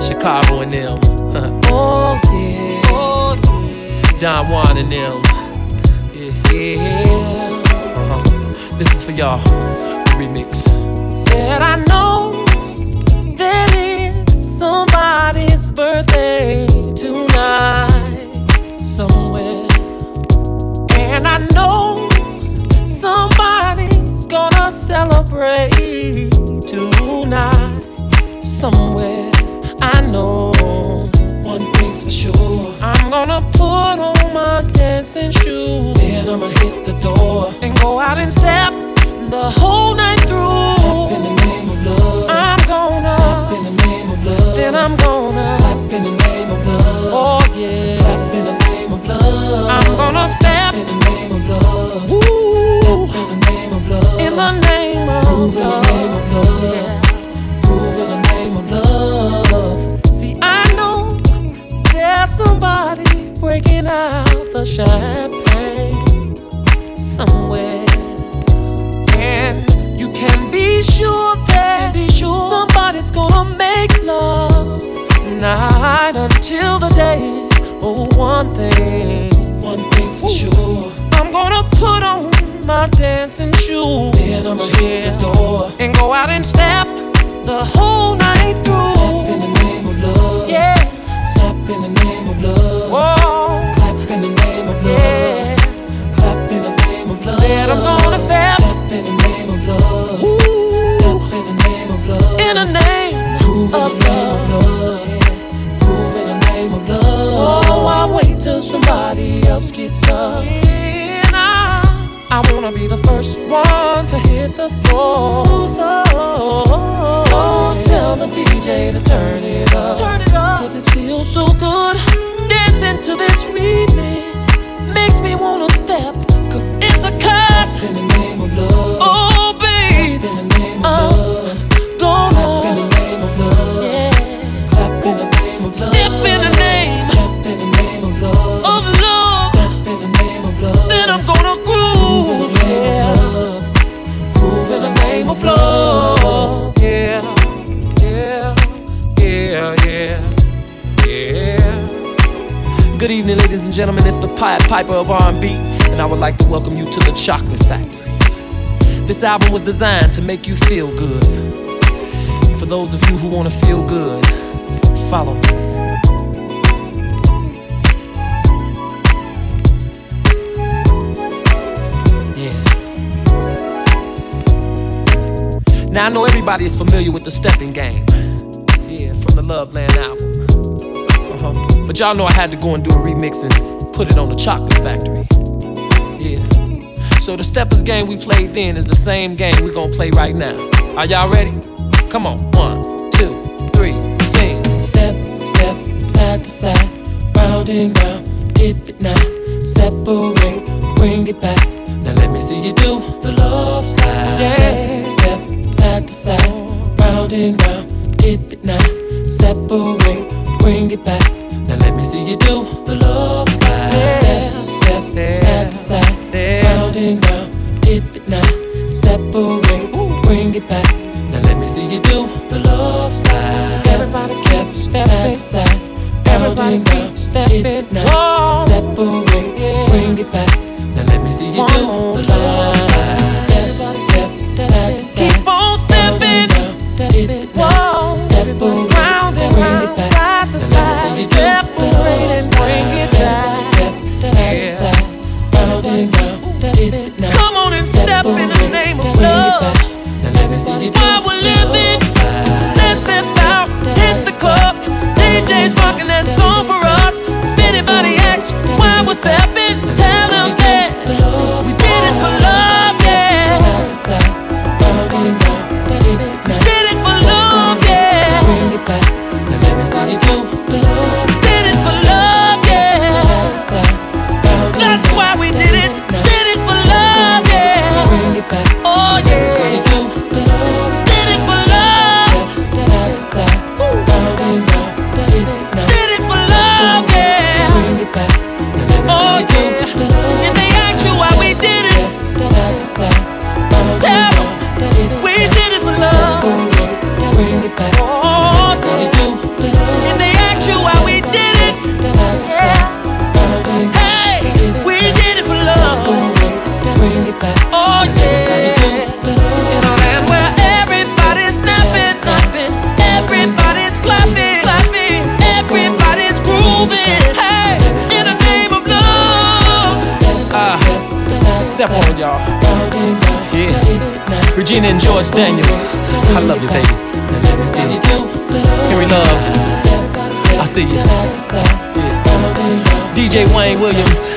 Chicago and them. oh yeah. Oh, yeah. Don Juan and them. Yeah. yeah. Uh-huh. This is for y'all. The remix. Said I know that it's somebody's birthday tonight somewhere, and I know somebody's gonna celebrate somewhere. I know one thing's for sure. I'm gonna put on my dancing shoes. Then I'ma hit the door and go out and step the whole night through. Step in the name of love. I'm gonna step in the name of love. Then I'm gonna clap in the name of love. Oh yeah, clap in the name of love. I'm gonna step in the name of love. Woo. Step in the name of love. In the name of Prove love. In the name of love. Yeah. Somebody breaking out the champagne somewhere, and you can be sure that be sure somebody's gonna make love night until the day. Oh, one thing, one thing's for sure. I'm gonna put on my dancing shoes. Then I'ma hit the door and go out and step the whole night through. Step in the name of love. Step in the name of love. Whoa. Clap in the name of love. Yeah. Clap in the name of love. Said I'm gonna step. Step in the name of love. Ooh. Step in the name of love. In the name Prove of love. Of love. Yeah. Prove in the name of love. Oh, I wait till somebody else gets up. Yeah. I wanna be the first one to hit the floor. So, so tell the DJ to turn it up. Turn it up. Cause it feels so good. Dancing to this remix makes me wanna step. Cause it's a cut. in the name of love. Oh, babe. in the name of uh, love. Good evening, ladies and gentlemen. It's the Pied Piper of R&B, and I would like to welcome you to the Chocolate Factory. This album was designed to make you feel good. For those of you who want to feel good, follow me. Now I know everybody is familiar with the stepping game. Yeah, from the Loveland album. Uh-huh. But y'all know I had to go and do a remix and put it on the Chocolate Factory. Yeah. So the steppers game we played then is the same game we gonna play right now. Are y'all ready? Come on. One, two, three, sing. Step, step, side to side, round and round, dip it now, separate, bring it back. Now let me see you do the love slide. Step, step, side to side, round and round, dip it now, separate, bring it back. Now let me see you do the love slide. Step, step, side to side, round and round, dip it now, separate, bring it back. Now let me see you do the love slide. Everybody step, step side to side. Everybody keep stepping now. Separate, bring it back. Now let me see you do the love slide. Step, step, side to side. Keep on. Dip it now. Separate, round and round, side to side. Separate and bring it back. Step, side to side. Round and round, dip it now. Come on and step in the name of love. Now let me see you do While y'all. Yeah. Regina and George Daniels. I love you, baby. Yeah. Henry Love. I see you. DJ Wayne Williams.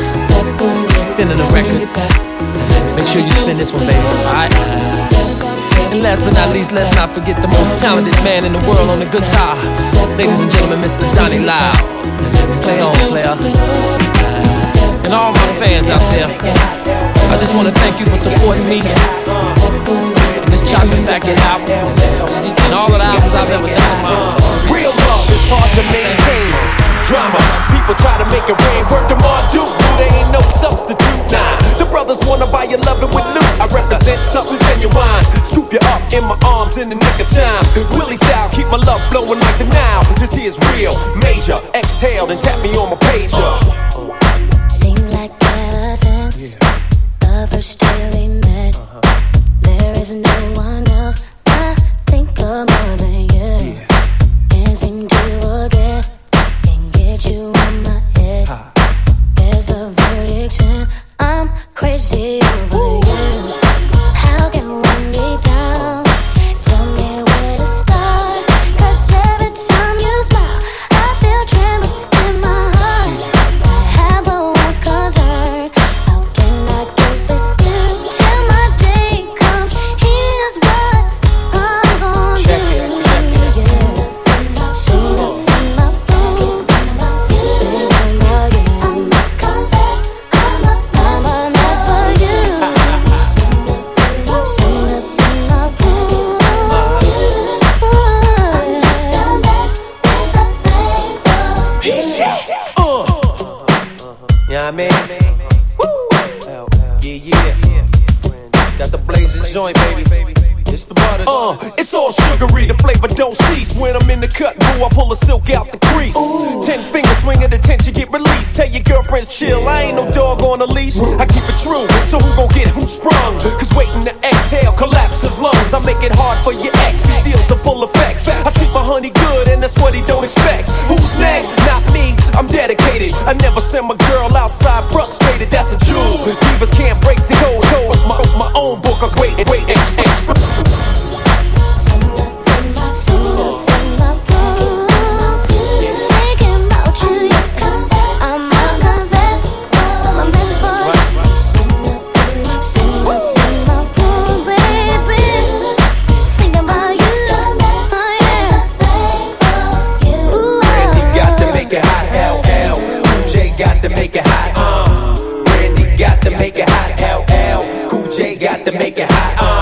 Spinning the records. Make sure you spin this one, baby. Alright? And last but not least, let's not forget the most talented man in the world on the guitar. Ladies and gentlemen, Mr. Donnie Lyle, Play on, player. And all my fans out there. I just wanna thank you for supporting me and this chocolate factory album and all of the albums I've ever done. Real love is hard to maintain. Drama, people try to make it rain. Word to Mardu, there ain't no substitute. Nah, the brothers wanna buy your loving with loot. I represent something genuine. Scoop you up in my arms in the nick of time. Willie style, keep my love flowing like the Nile. This here's real, major. Exhale, then tap me on my pager. to make it hot. Uh.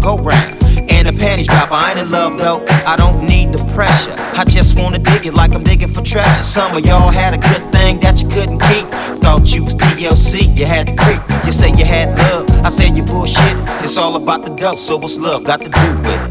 Go round. And the panties drop, I ain't in love though. I don't need the pressure. I just wanna dig it like I'm digging for treasure. Some of y'all had a good thing that you couldn't keep. Thought you was TLC, you had to creep. You say you had love, I say you bullshit. It's all about the dough, so what's love got to do with it?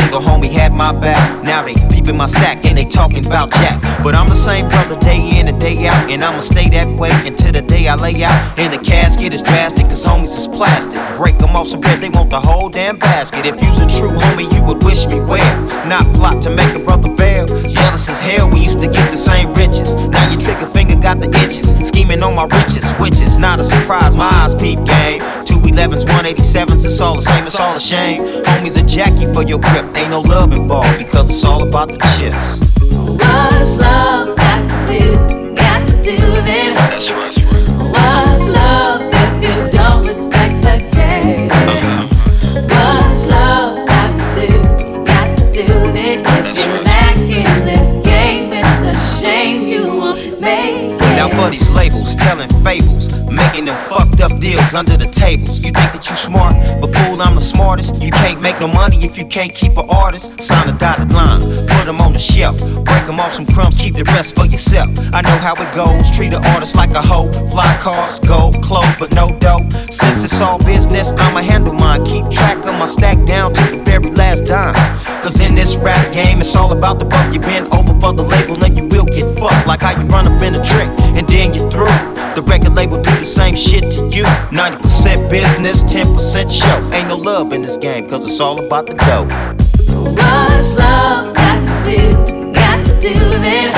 Single homie had my back. Now they peeping my stack and they talking about Jack. But I'm the same brother day in and day out, and I'ma stay that way until the day I lay out. And the casket is drastic, cause homies is plastic. Break them off some bread, they want the whole damn basket. If you's a true homie, you would wish me well. Not plot to make a brother fail. Jealous as hell, we used to get the same riches. Now your trigger finger got the itches. Scheming on my riches, which is not a surprise. My eyes peep game. Two 11s, 187s, it's all the same, it's all a shame. Homies a Jackie for your grip, ain't no love involved because it's all about the chips. What's love up deals under the tables. You think that you smart, but fool, I'm the smartest. You can't make no money if you can't keep an artist. Sign a dotted line, put them on the shelf, break them off some crumbs, keep the rest for yourself. I know how it goes, treat an artist like a hoe. Fly cars, gold, clothes, but no dope. Since it's all business, I'ma handle mine. Keep track of my stack down to the very last dime. Cause in this rap game, it's all about the buck. You been over for the label, and you will get fucked. Like how you run up in a trick, and then you're through. The record label do the same shit to you. 90% business, 10% show. Ain't no love in this game, cause it's all about the dough. What's love got to do? Got to do then.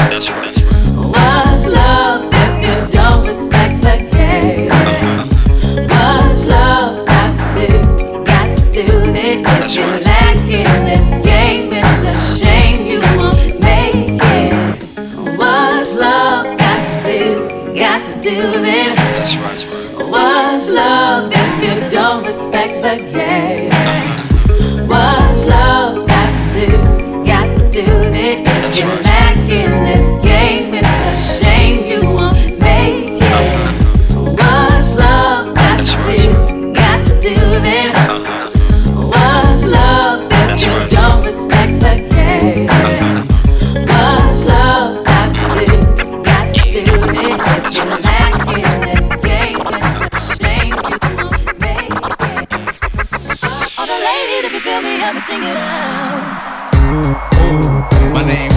Name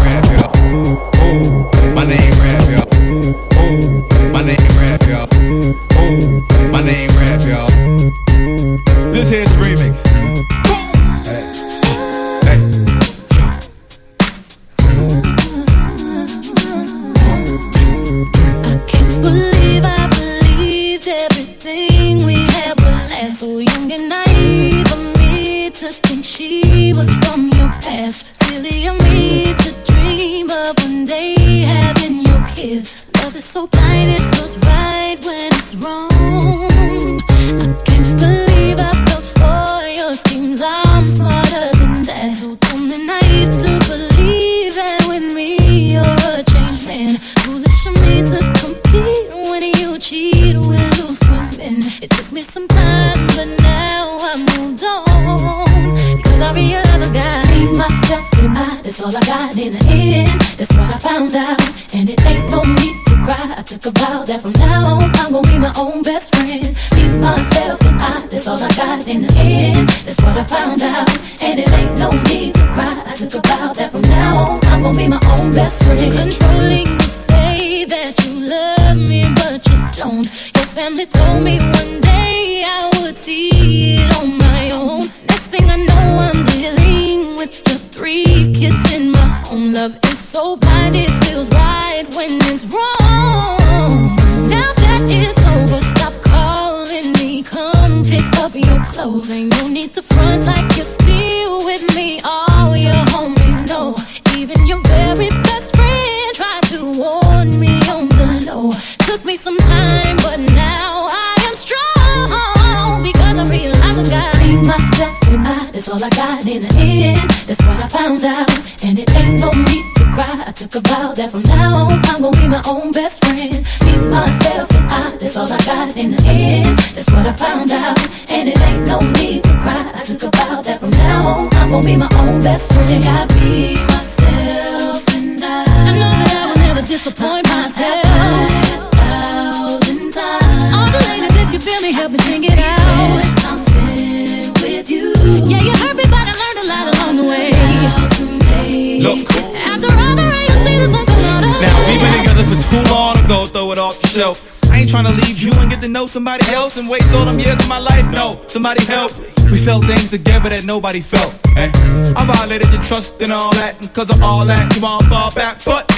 nobody felt. Eh? I violated your trust and all that, and cause of all that, you won't fall back. But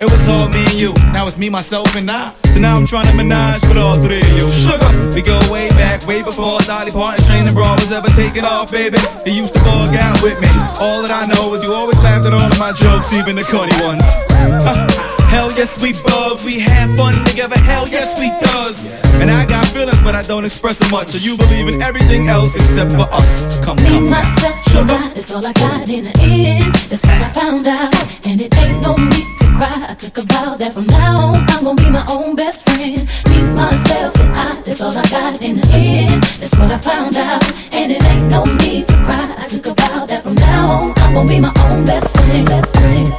it was all me and you. Now it's me, myself, and I. So now I'm trying to menage with all three of you. Sugar, we go way back, way before Dolly Parton's training bra was ever taken off, baby. You used to bug out with me. All that I know is you always laughed at all of my jokes, even the corny ones. Hell yes, we bug. We have fun together. Hell yes, we does. And I got feelings, but I don't express them much. So you believe in everything else except for us. Come, Me, come. myself, and I. That's all I got in the end. That's what I found out, and it ain't no need to cry. I took a vow that from now on I'm gonna be my own best friend. Me, myself, and I. That's all I got in the end. That's what I found out, and it ain't no need to cry. I took a vow that from now on I'm gonna be my own best friend. Best friend.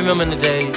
Remember the days.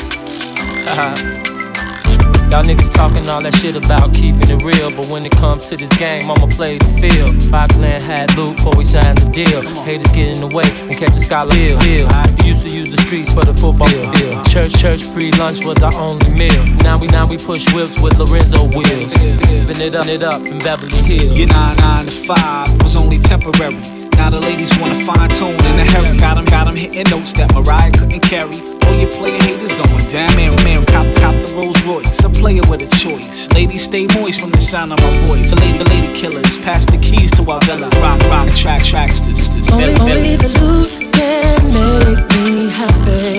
Y'all niggas talking all that shit about keeping it real, but when it comes to this game, I'ma play the field. Rockland had loot before we signed the deal. Haters get in the way and catch a scholar deal. We used to use the streets for the football deal. Church, church, free lunch was our only meal. Now we now we push whips with Lorenzo wheels. Living it up, it up in Beverly Hills. Your nine nine to five was only temporary. Now the ladies wanna fine tune in a hurry. Got them, got them hitting notes that Mariah couldn't carry player, player haters going down. Man, man, cop, cop the Rolls Royce. A player with a choice. Ladies stay moist from the sound of my voice. A lady, lady killers, pass the keys to our villa. Rock, rock, track, tracks, this, this, Only, only the loot can make me happy.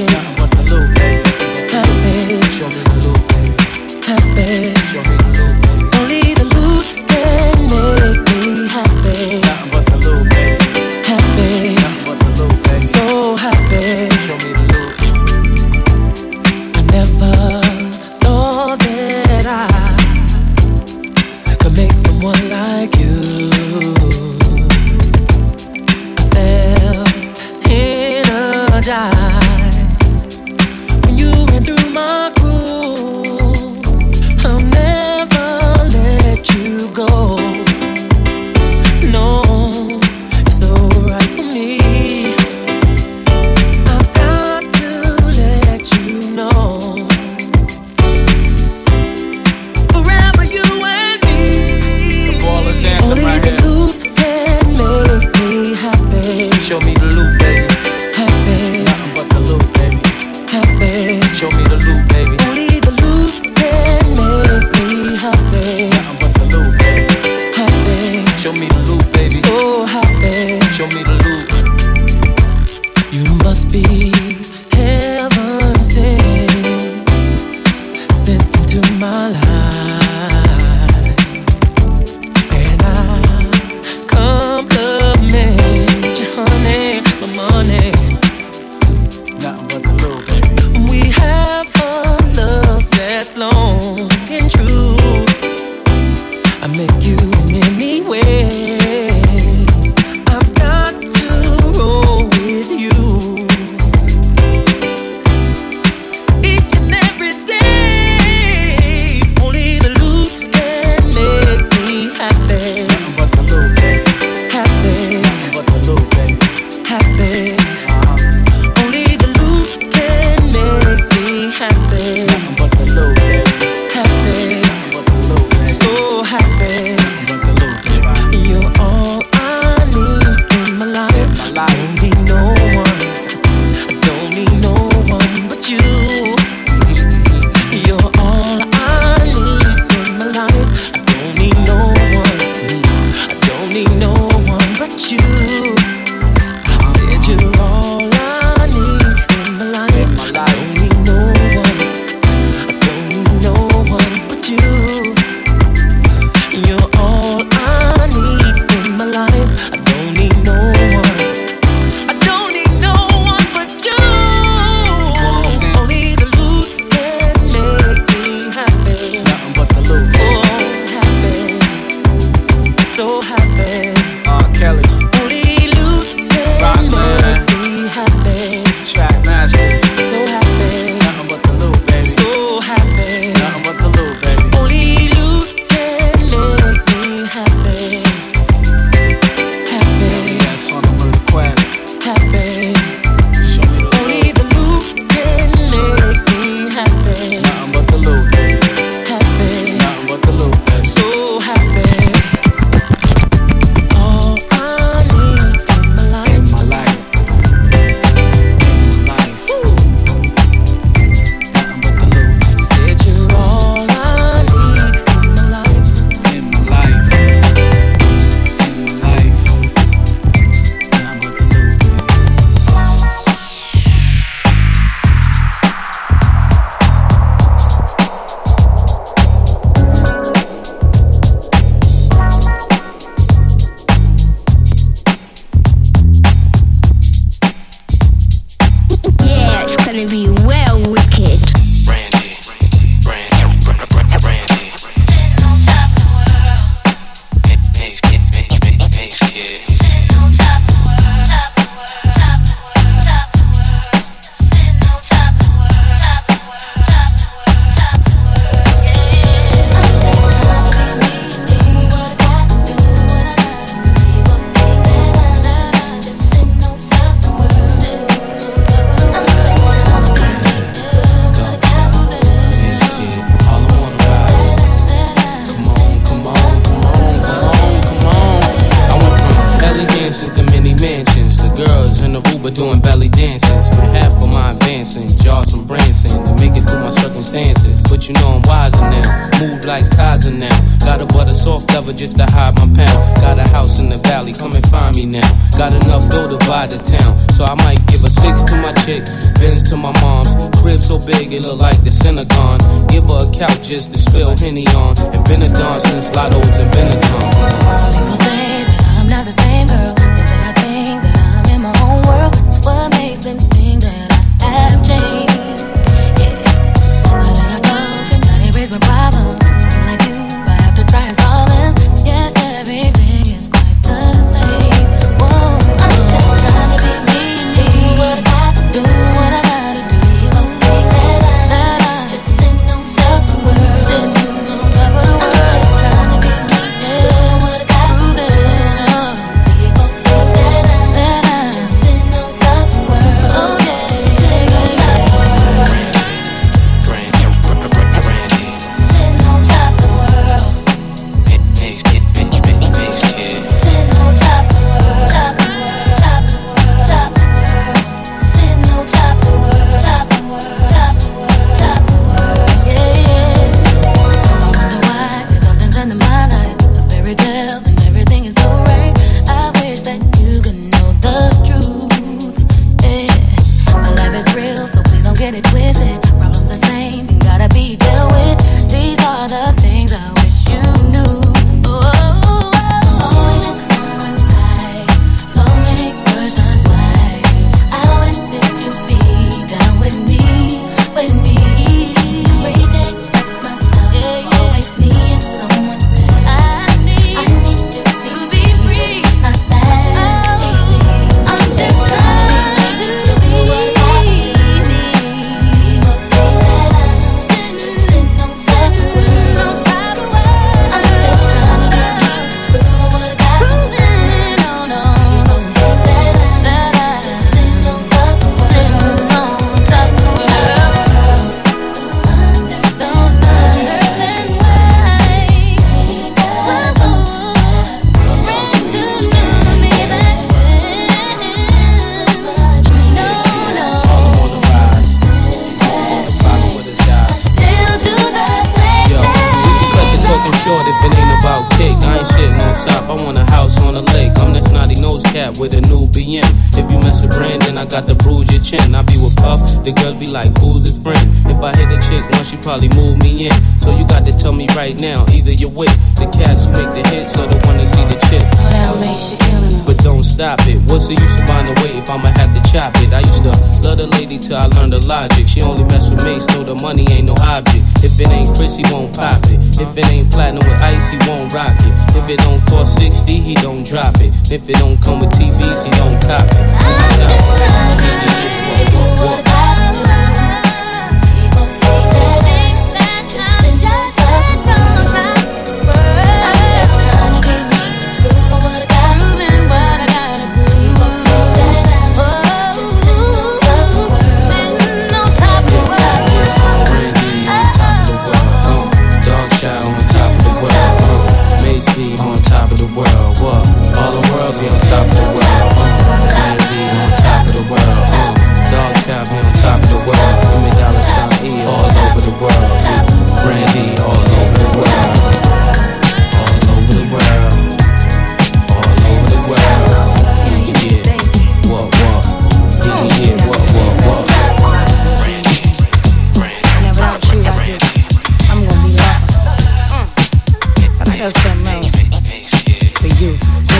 Something else for you.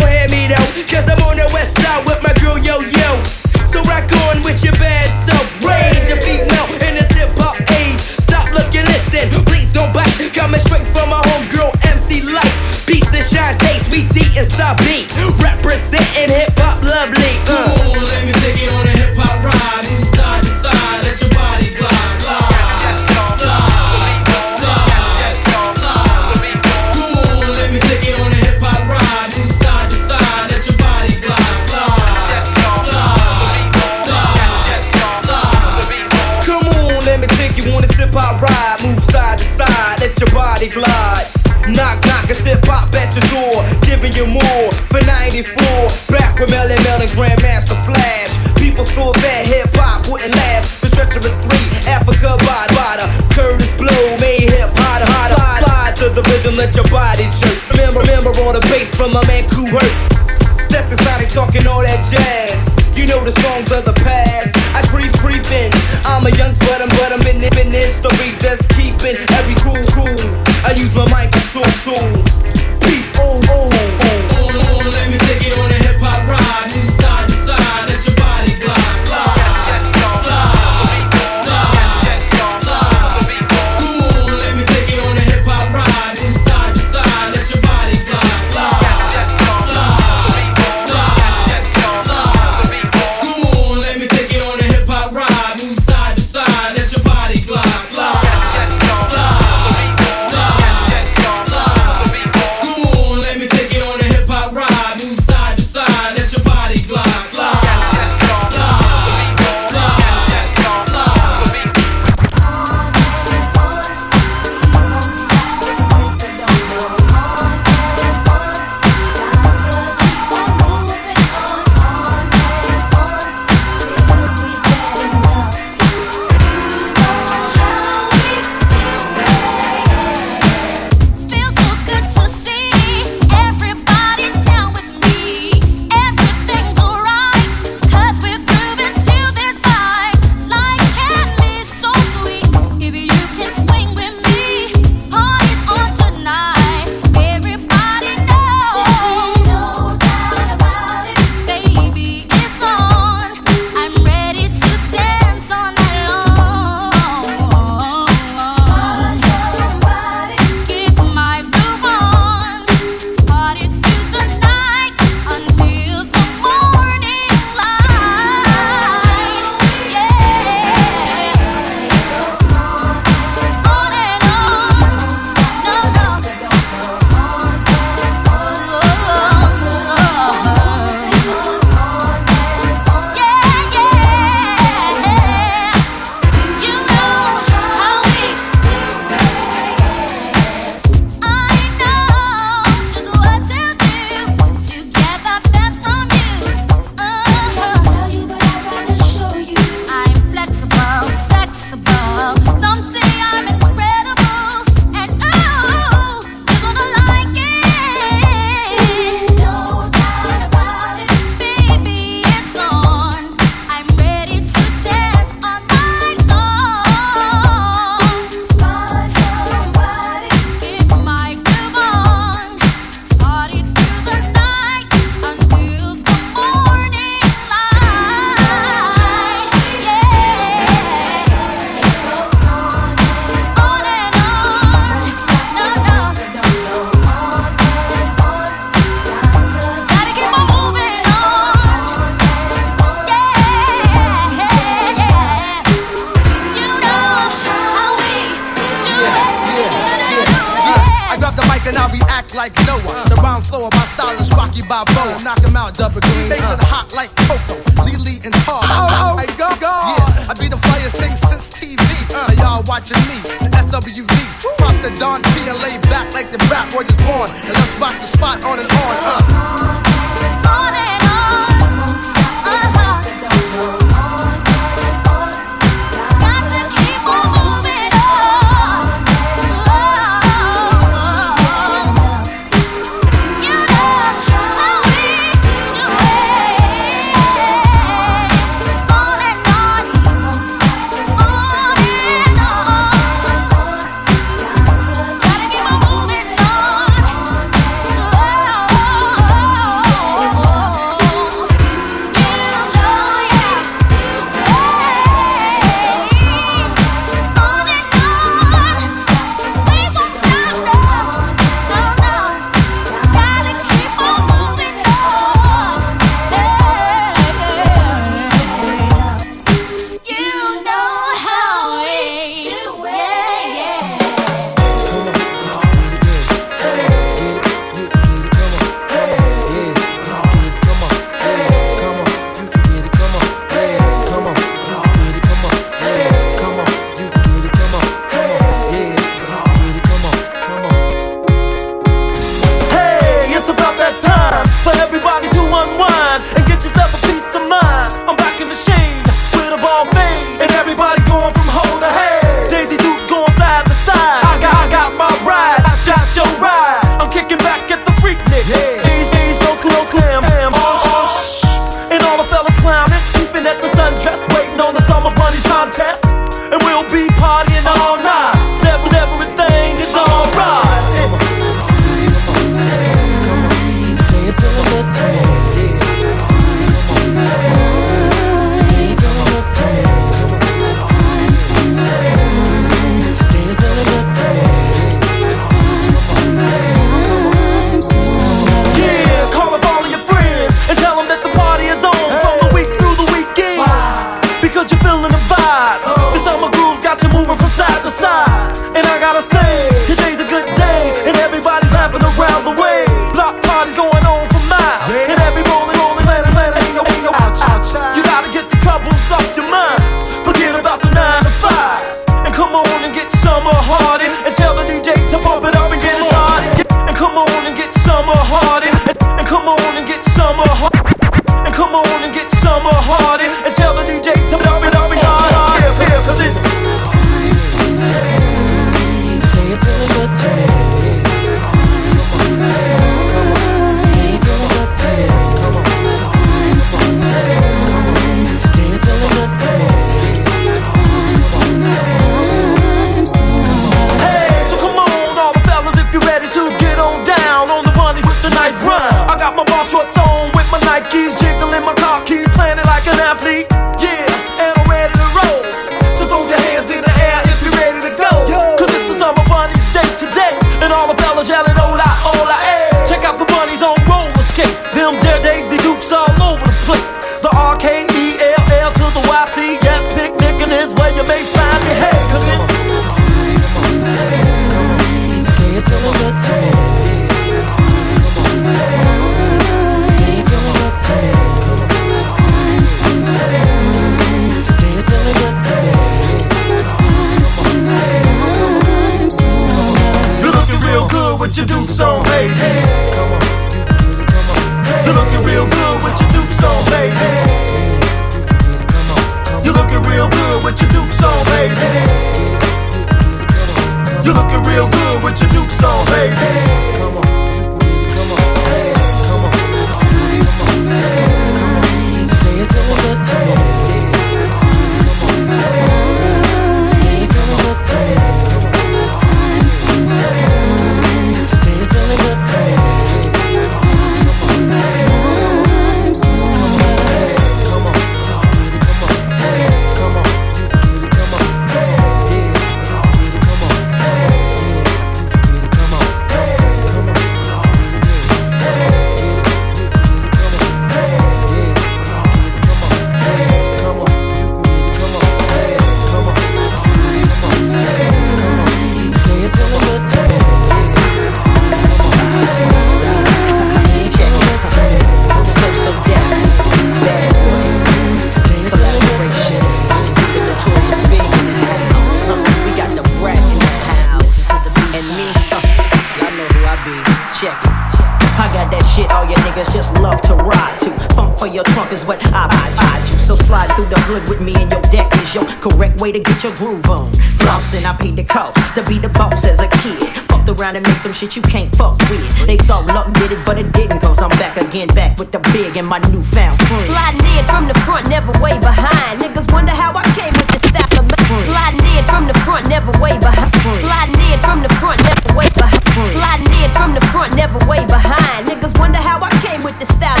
some shit you can't fuck with. They thought luck did it, but it didn't, cause I'm back again, back with the big and my newfound friends. Sliding in from the front, never way behind. Niggas wonder how I came with the style of Sliding in from the front, never way behind. Sliding in from the front, never way behind. Sliding in from the front, never way behind. Niggas wonder how I came with the style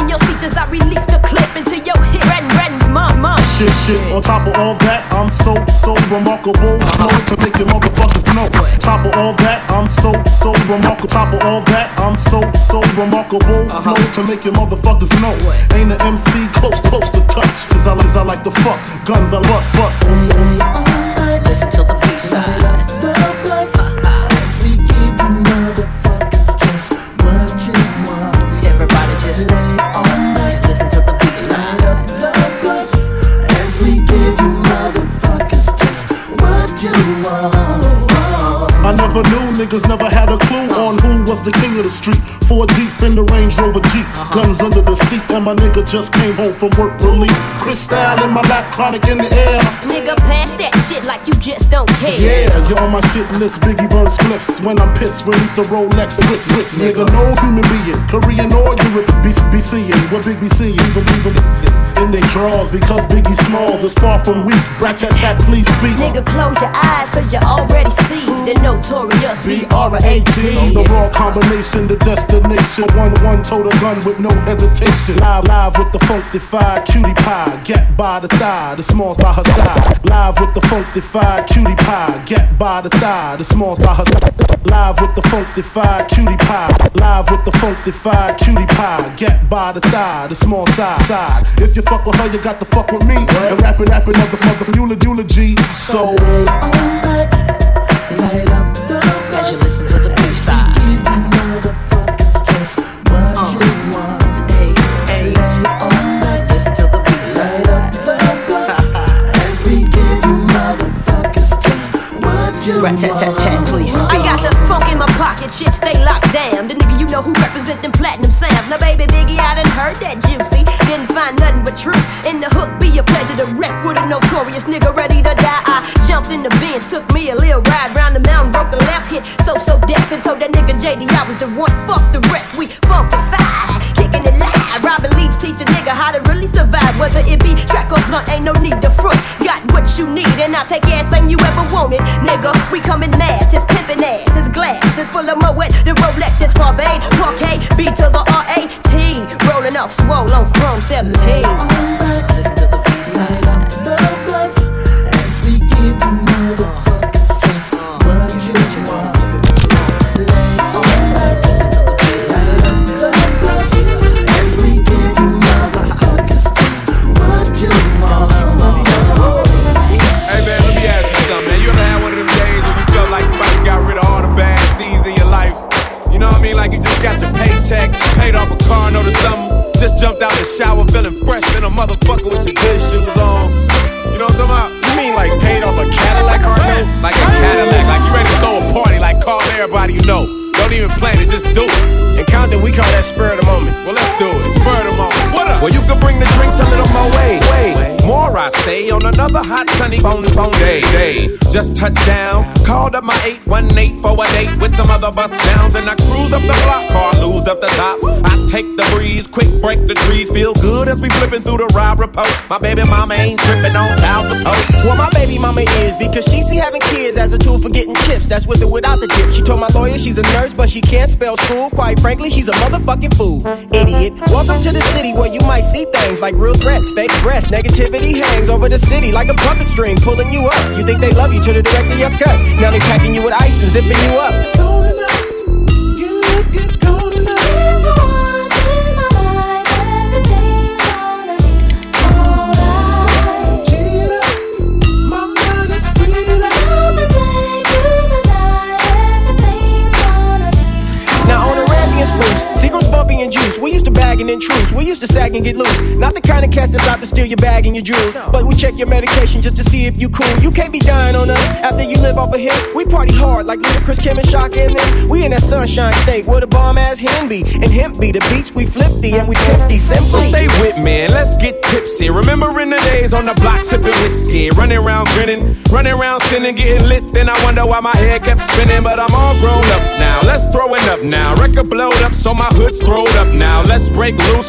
In your seats as I release the clip into your hip. Red, red, mom, mom. Shit, shit, on top of all that, I'm so, so remarkable On top of all that, I'm so, so remarkable. Flow uh-huh. to make your motherfuckers know. Ain't an MC close, close to touch. Cause I, I like to fuck. Guns, I lust, lust. Only, only. Listen to the peace side. The bloods. We give you motherfuckers just what you want. Everybody just lay on. I never knew niggas never had was the king of the street. Four deep in the Range Rover Jeep, uh-huh. guns under the seat, and my nigga just came home from work relief. Crystal in my lap, chronic in the air. Nigga, pass that shit like you just don't care. Yeah, you're on my shit list. Biggie burn spliffs when I'm pissed. Release the Rolex wrist, wrist. Nigga, no human being, Korean or Europe, be, be seeing what Big seeing, even even in their drawers because Biggie Smalls is far from weak. Rat tat tat, please speak. Nigga, close your eyes, cause you already see the notorious B-R-A-T. The raw combination, the destination. One one total gun with no hesitation. Live live with the funkified cutie pie. Get by the thigh, the smalls by her side. Live with the funkified cutie pie. Get by the thigh, the smalls by her side. Live with the funkified cutie pie. Live with the funkified cutie pie. Get by the thigh, the small side. side. If you fuck with her, you got to fuck with me. And rapping, rapping, mother, mother, eulogy, eulogy. So. As you listen to the B-side. Listen to the B-side. Rat tat tat tat, please. Pocket, shit stay locked down. The nigga you know who represent them platinum sounds. Now baby Biggie, I done heard that juicy. Didn't find nothing but truth. In the hook, be a pleasure to wreck with a notorious nigga ready to die. I jumped in the Benz, took me a little ride round the mountain, broke a left hit. So so deaf and told that nigga JD I was the one. Fuck the rest, we funkified, kicking it live. Robin Leach teach a nigga how to really survive. Whether it be track or blunt, ain't no need to front. Got what you need, and I'll take everything you ever wanted, nigga. We coming mass, it's pimpin' ass, it's glass, it's full of Moet. The Rolex is Parvade, Parquet, B to the R A T. Rolling off swole on Chrome 17. Don't even plan it, just do it. In Compton, we call that spur of the moment. Well, let's do it. Say, on another hot sunny bone bone day. day. Just touched down. Called up my 818 for a date with some other bus downs. And I cruise up the block, car loosed up the top. I take the breeze, quick break the trees. Feel good as we flipping through the ride report. My baby mama ain't tripping on child support. Well, my baby mama is because she see having kids as a tool for getting chips. That's with or without the dip. She told my lawyer she's a nurse, but she can't spell school. Quite frankly, she's a motherfucking fool. Idiot. Welcome to the city where you might see things like real threats, fake breasts. Negativity hangs over the city like a puppet string pulling you up. You think they love you till the director yes cut. Now they packing you with ice and zipping you up. So Now on Arabian spruce, Seagram's bumpy and juice. We used to bag and intrude. We used to sag and get loose. Not the kind of cats that's out to steal your bag and your jewels. But we check your medication just to see if you cool. You can't be dying on us after you live off a hit. We party hard like Ludacris, Kim, and Shock and them. We in that sunshine state where the bomb ass hen be. And hemp be the beats we flip the and we pimp these So simply. stay with me and let's get tipsy. Remembering the days on the block sipping whiskey, running around grinning, running around sinning, getting lit. Then I wonder why my head kept spinning, but I'm all grown up now. Let's throw it up now. Record blowed up, so my hood's throwed up now. Let's break loose,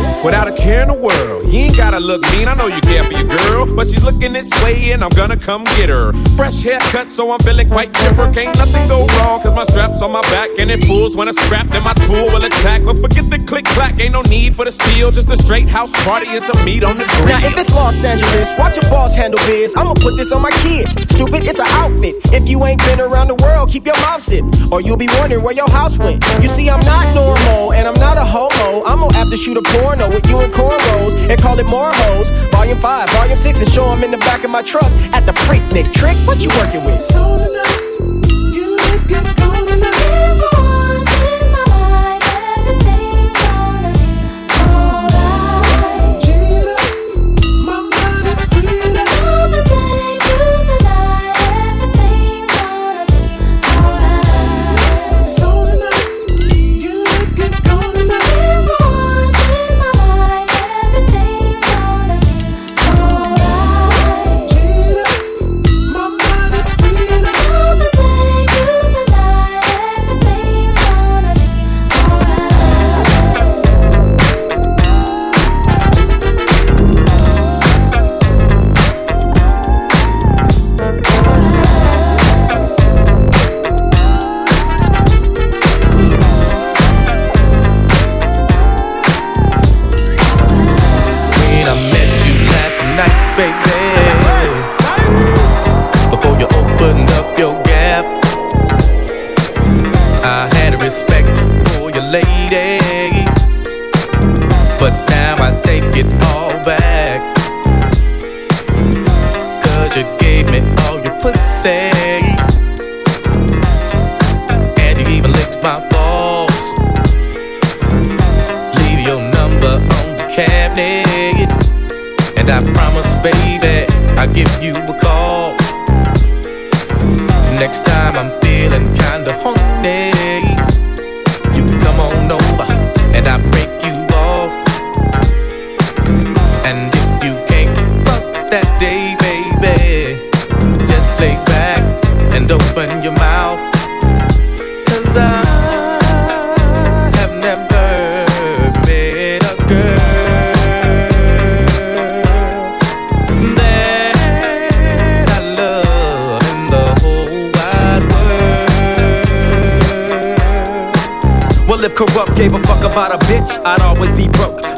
without a care in the world. You ain't gotta look mean, I know you care for your girl, but she's looking this way and I'm gonna come get her. Fresh haircut, so I'm feeling quite chipper. Can't nothing go wrong, cause my strap's on my back and it pulls when I scrap, then my tool will attack. But forget the click clack, ain't no need for the steel, just a straight house party and some meat on the grill. Now if it's Los Angeles, watch your boss handle biz. I'ma put this on my kids. Stupid, it's an outfit. If you ain't been around the world, keep your mouth zipped, or you'll be wondering where your house went. You see, I'm not normal and I'm not a homo. I'm gonna have to shoot a porno with you and cornrows and call it more hoes. Volume 5, volume 6, and show 'em in the back of my truck at the Freaknik. Trick, what you working with? So tonight, you look good, tonight.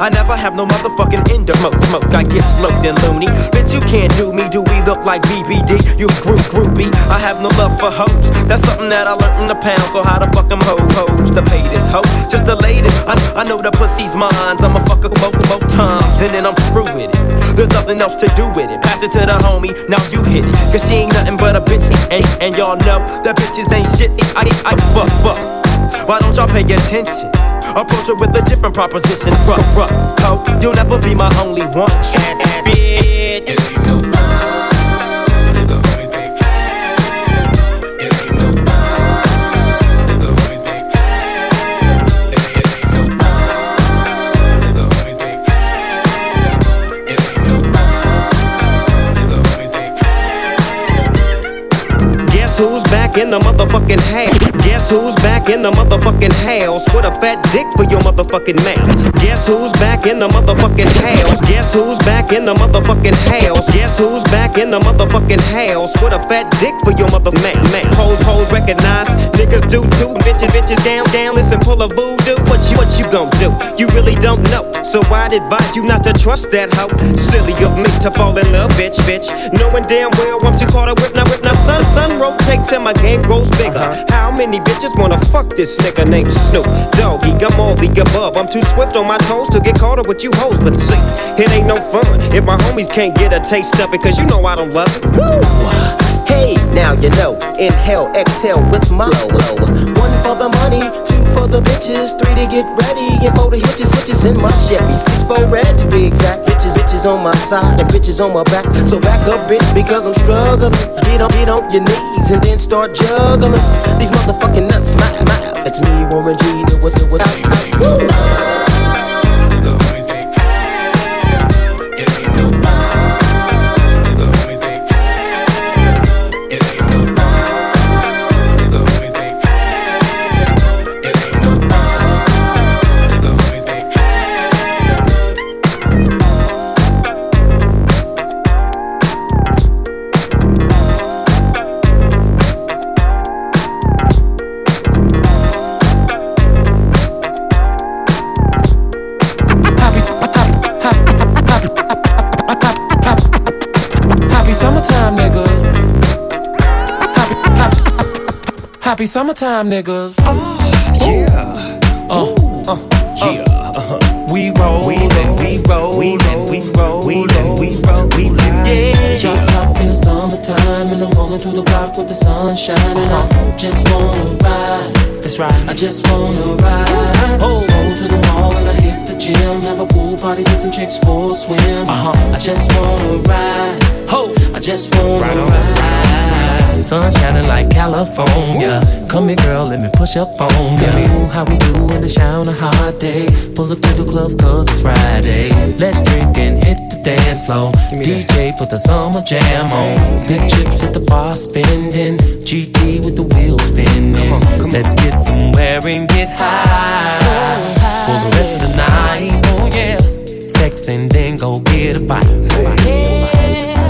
I never have no motherfucking endo smoke, smoke. I get smoked and loony. Bitch, you can't do me. Do we look like BBD? You group groupie. I have no love for hoes. That's something that I learned in the pound. So how the fuck them ho hoes The this hoe? Just the latest. I, I know the pussy's mine. I'ma fuck her both both times, and then I'm through with it. There's nothing else to do with it. Pass it to the homie. Now you hit it. Cause she ain't nothing but a bitch. And, and y'all know that bitches ain't shit. I, I fuck fuck. Why don't y'all pay attention? Approach her with a different proposition. Ruh, ruh, ho. You'll never be my only one. Ass, ass, bitch. Guess who's back in the motherfucking house? Guess who's back in the motherfucking house with a fat dick for your mouthfucking mouth? Guess who's back in the motherfucking house? Guess who's back in the motherfucking house? Guess who's back in the motherfucking house with a fat dick for your mother man. Hoes, hoes recognize niggas do too. Bitches, bitches down, down, listen, pull a voodoo. What you, what you gon' do? You really don't know. So I'd advise you not to trust that hoe. Silly of me to fall in love, bitch, bitch. Knowing damn well I'm too caught up with now, with now, son, son rotates and my game grows bigger. How many bitches wanna fuck this nigga named Snoop Doggy? I'm all the above. I'm too swift on my toes to get caught up with you hoes, but see, it ain't no fun if my homies can't get a taste of it, cause you know I don't love it. Woo! Hey, now you know. Inhale, exhale with my low. One for the money, two for the bitches, three to get ready, and four to hitches, hitches in my Chevy. Six for red to be exact. Bitches, bitches on my side and bitches on my back. So back up, bitch, because I'm struggling. Get on, get on your knees and then start juggling. These motherfucking nuts, my mouth. It's me, Warren G, the with the! Happy happy, summertime, niggas. Oh, yeah. Uh, Uh, yeah. Uh-huh. We roll, we and we roll, we and we roll, we and we roll, we yeah. Top in the summertime and I'm rolling through the block with the sun shining. I just wanna ride. That's right. I just wanna ride. Oh. Roll to the mall and I hit the gym. Have a pool party, take some chicks for a swim. Uh-huh. I just wanna ride. Ho. I just wanna Right ride. Sun shining like California. Come here, girl, let me push up on ya. who, how we do in the shower on a hot day. Pull up to the club cause it's Friday. Let's drink and hit the dance floor. DJ put the summer jam on. Big chips at the bar spending. GT with the wheels spinning. Let's get somewhere and get high for the rest of the night. Oh yeah, sex and then go get a bite.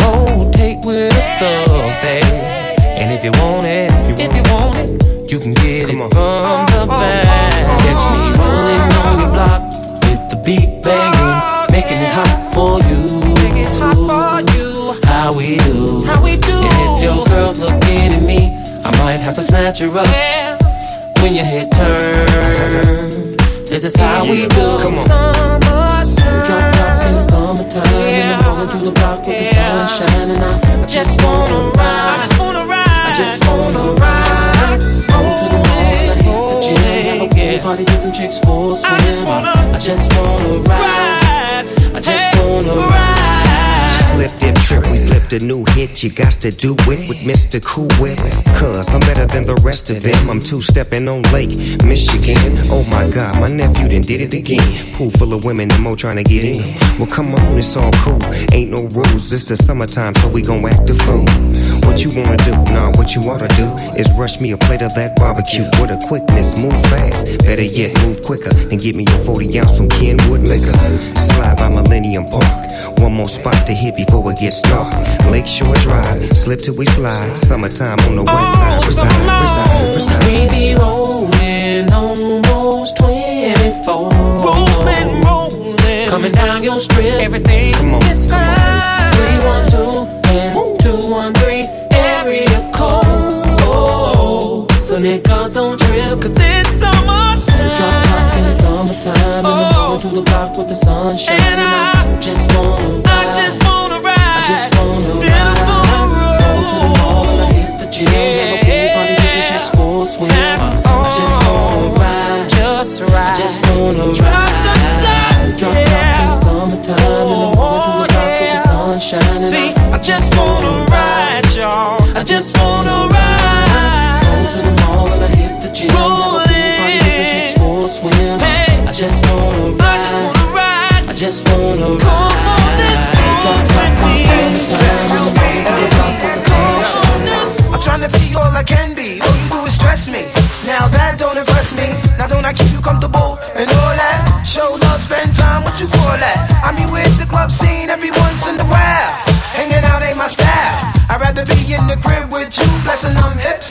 Oh, take with a thug, baby. And if you want it, if you want it, you can get it from the back. Catch me rolling on your block with the beat banging, have to snatch her up. When your head turn, this is how we do. Come on. Drop top in the summertime, and I'm rolling through the block with the sun shining. I just wanna ride. I just wanna ride. I just wanna ride. Roll to the mall and I hit the gym. Have a pool party, take some chicks for a swim. I just wanna I just wanna ride. I just wanna ride. Slip dip trip, we a new hit. You got to do it with Mr. Cool Whip. Cause I'm better than the rest of them. I'm two stepping on Lake Michigan. Oh my god, my nephew done did it again. Pool full of women and more trying to get in. Well, come on, it's all cool. Ain't no rules, it's the summertime, so we gon' act a fool. What you wanna do? Nah, what you oughta do is rush me a plate of that barbecue with a quickness. Move fast, better yet, move quicker. And get me a 40 ounce from Kenwood Liquor. Slide by Millennium Park. One more spot to hit before it gets dark. Lakeshore Drive, slip till we slide. Summertime on the west side. Reside, reside, reside. We be rolling almost 24. Rolling, rolling. Coming down your strip. Everything Come on. is fine. 312 and 213 area code. So niggas don't trip. Cause it's summertime. Drop top in the summertime. And I'm oh. rolling through the block with the sun shining. And I just wanna. I just wanna ride. I just wanna I'm ride. Roll to the mall and I hit the gym. Have a pool party, take some chicks for a swim. I just wanna ride. Just ride. I just wanna Drop the ride. top, Drop top in the summertime. And I'm oh, rolling through the block with the sun shining. See, I just wanna ride, y'all. I just wanna ride. Roll to the mall and I hit the gym. Have a pool party, take some chicks for a swim. Hey. I just wanna I just ride. wanna ride. I just wanna ride. All I can be. All you do is stress me. Now that don't impress me. Now don't I keep you comfortable and all that? Show love, spend time, what you call that? I mean, with the club scene every once in a while. Hanging out ain't my style. I'd rather be in the crib with you, blessing them hips,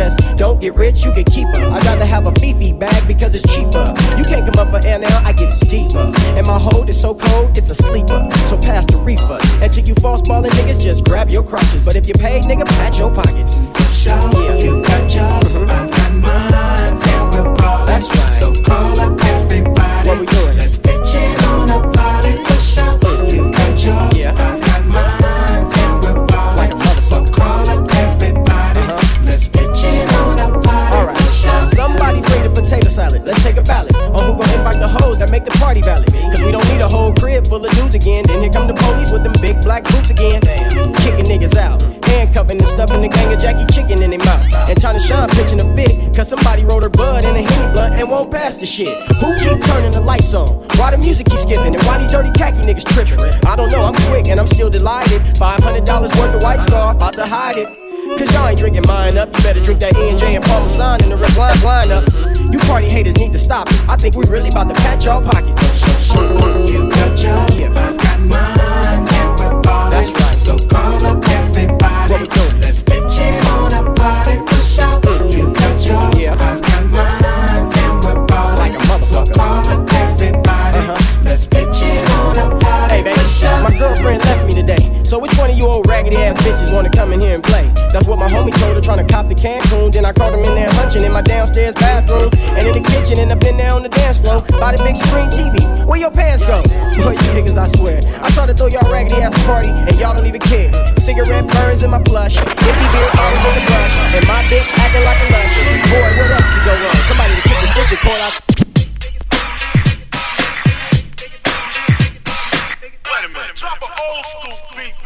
just don't get rich, you can keep her. I'd rather have a Fifi bag because it's cheaper. You can't come up for air now, I get deeper. And my hold is so cold, it's a sleeper. So pass the reefer. And to you false ballin' niggas, just grab your crotches. But if you pay, nigga, patch your pockets. For sure, yeah. you got your mm-hmm. make the party valid. Cause we don't need a whole crib full of dudes again. Then here come the police with them big black boots again. Kicking niggas out, handcuffing and stuffing the gang of Jackie Chicken in their mouth. And trying to shine, pitching a fit. Cause somebody rolled her blood in a henny blood and won't pass the shit. Who keep turning the lights on? Why the music keeps skipping? And why these dirty khaki niggas tripping? I don't know, I'm quick and I'm still delighted. $500 worth of White Star, about to hide it. Cause y'all ain't drinking mine up. You better drink that E&J and Paul Masson in the recline line up. You party haters need to stop. I think we really about to patch y'all pockets. You got your, yeah. I've got mine, and we're ballin'. That's right. So call up everybody. raggedy ass bitches wanna come in here and play. That's what my homie told her, trying to cop the Cancun. Then I caught him in there hunching in my downstairs bathroom. And in the kitchen, and I've been there on the dance floor. By the big screen TV, where your pants go? Boy, you niggas, I swear. I try to throw y'all raggedy ass party, and y'all don't even care. Cigarette burns in my plush, empty beer bottles in the brush. And my bitch acting like a lush. Boy, what else could go wrong? Somebody to kick the stitch and call out. Drop an old school beat.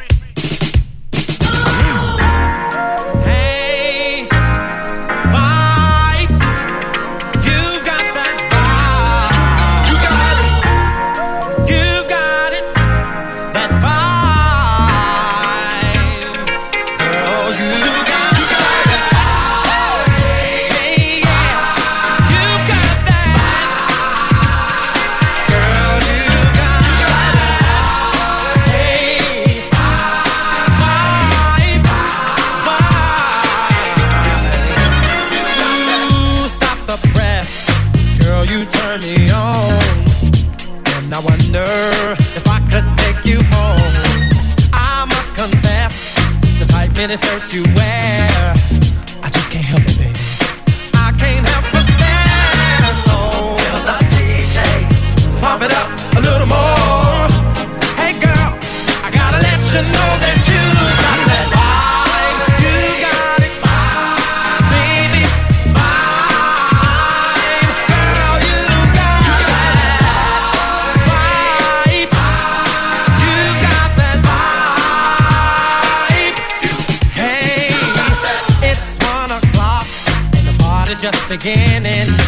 beginning.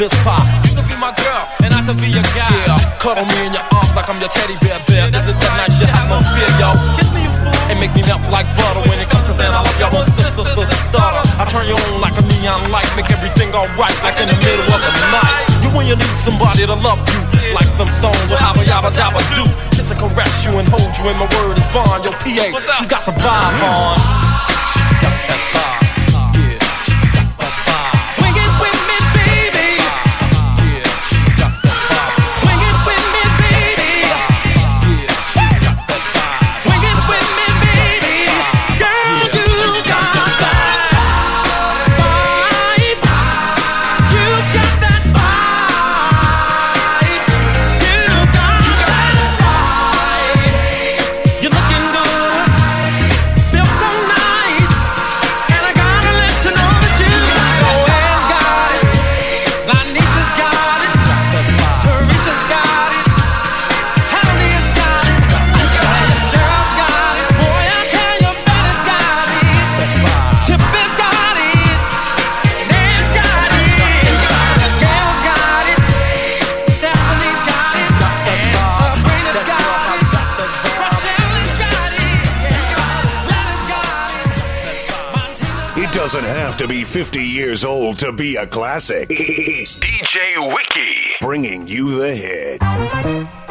this far. You could be my girl, and I could be your guy. Yeah, cuddle me in your arms like I'm your teddy bear. bear. Isn't that nice? You have no fear, yo. Kiss me, you fool, and make me melt like butter. When it comes to saying I love you, I won't this. I turn you on like a neon light, make everything alright, like in the middle of the night. You when you need somebody to love you, like some stone with haba a yabba dabba do. Kiss and caress you and hold you, and my word is bond. Your PA, she's got the vibe on. have to be 50 years old to be a classic. It's DJ Wiki bringing you the hit.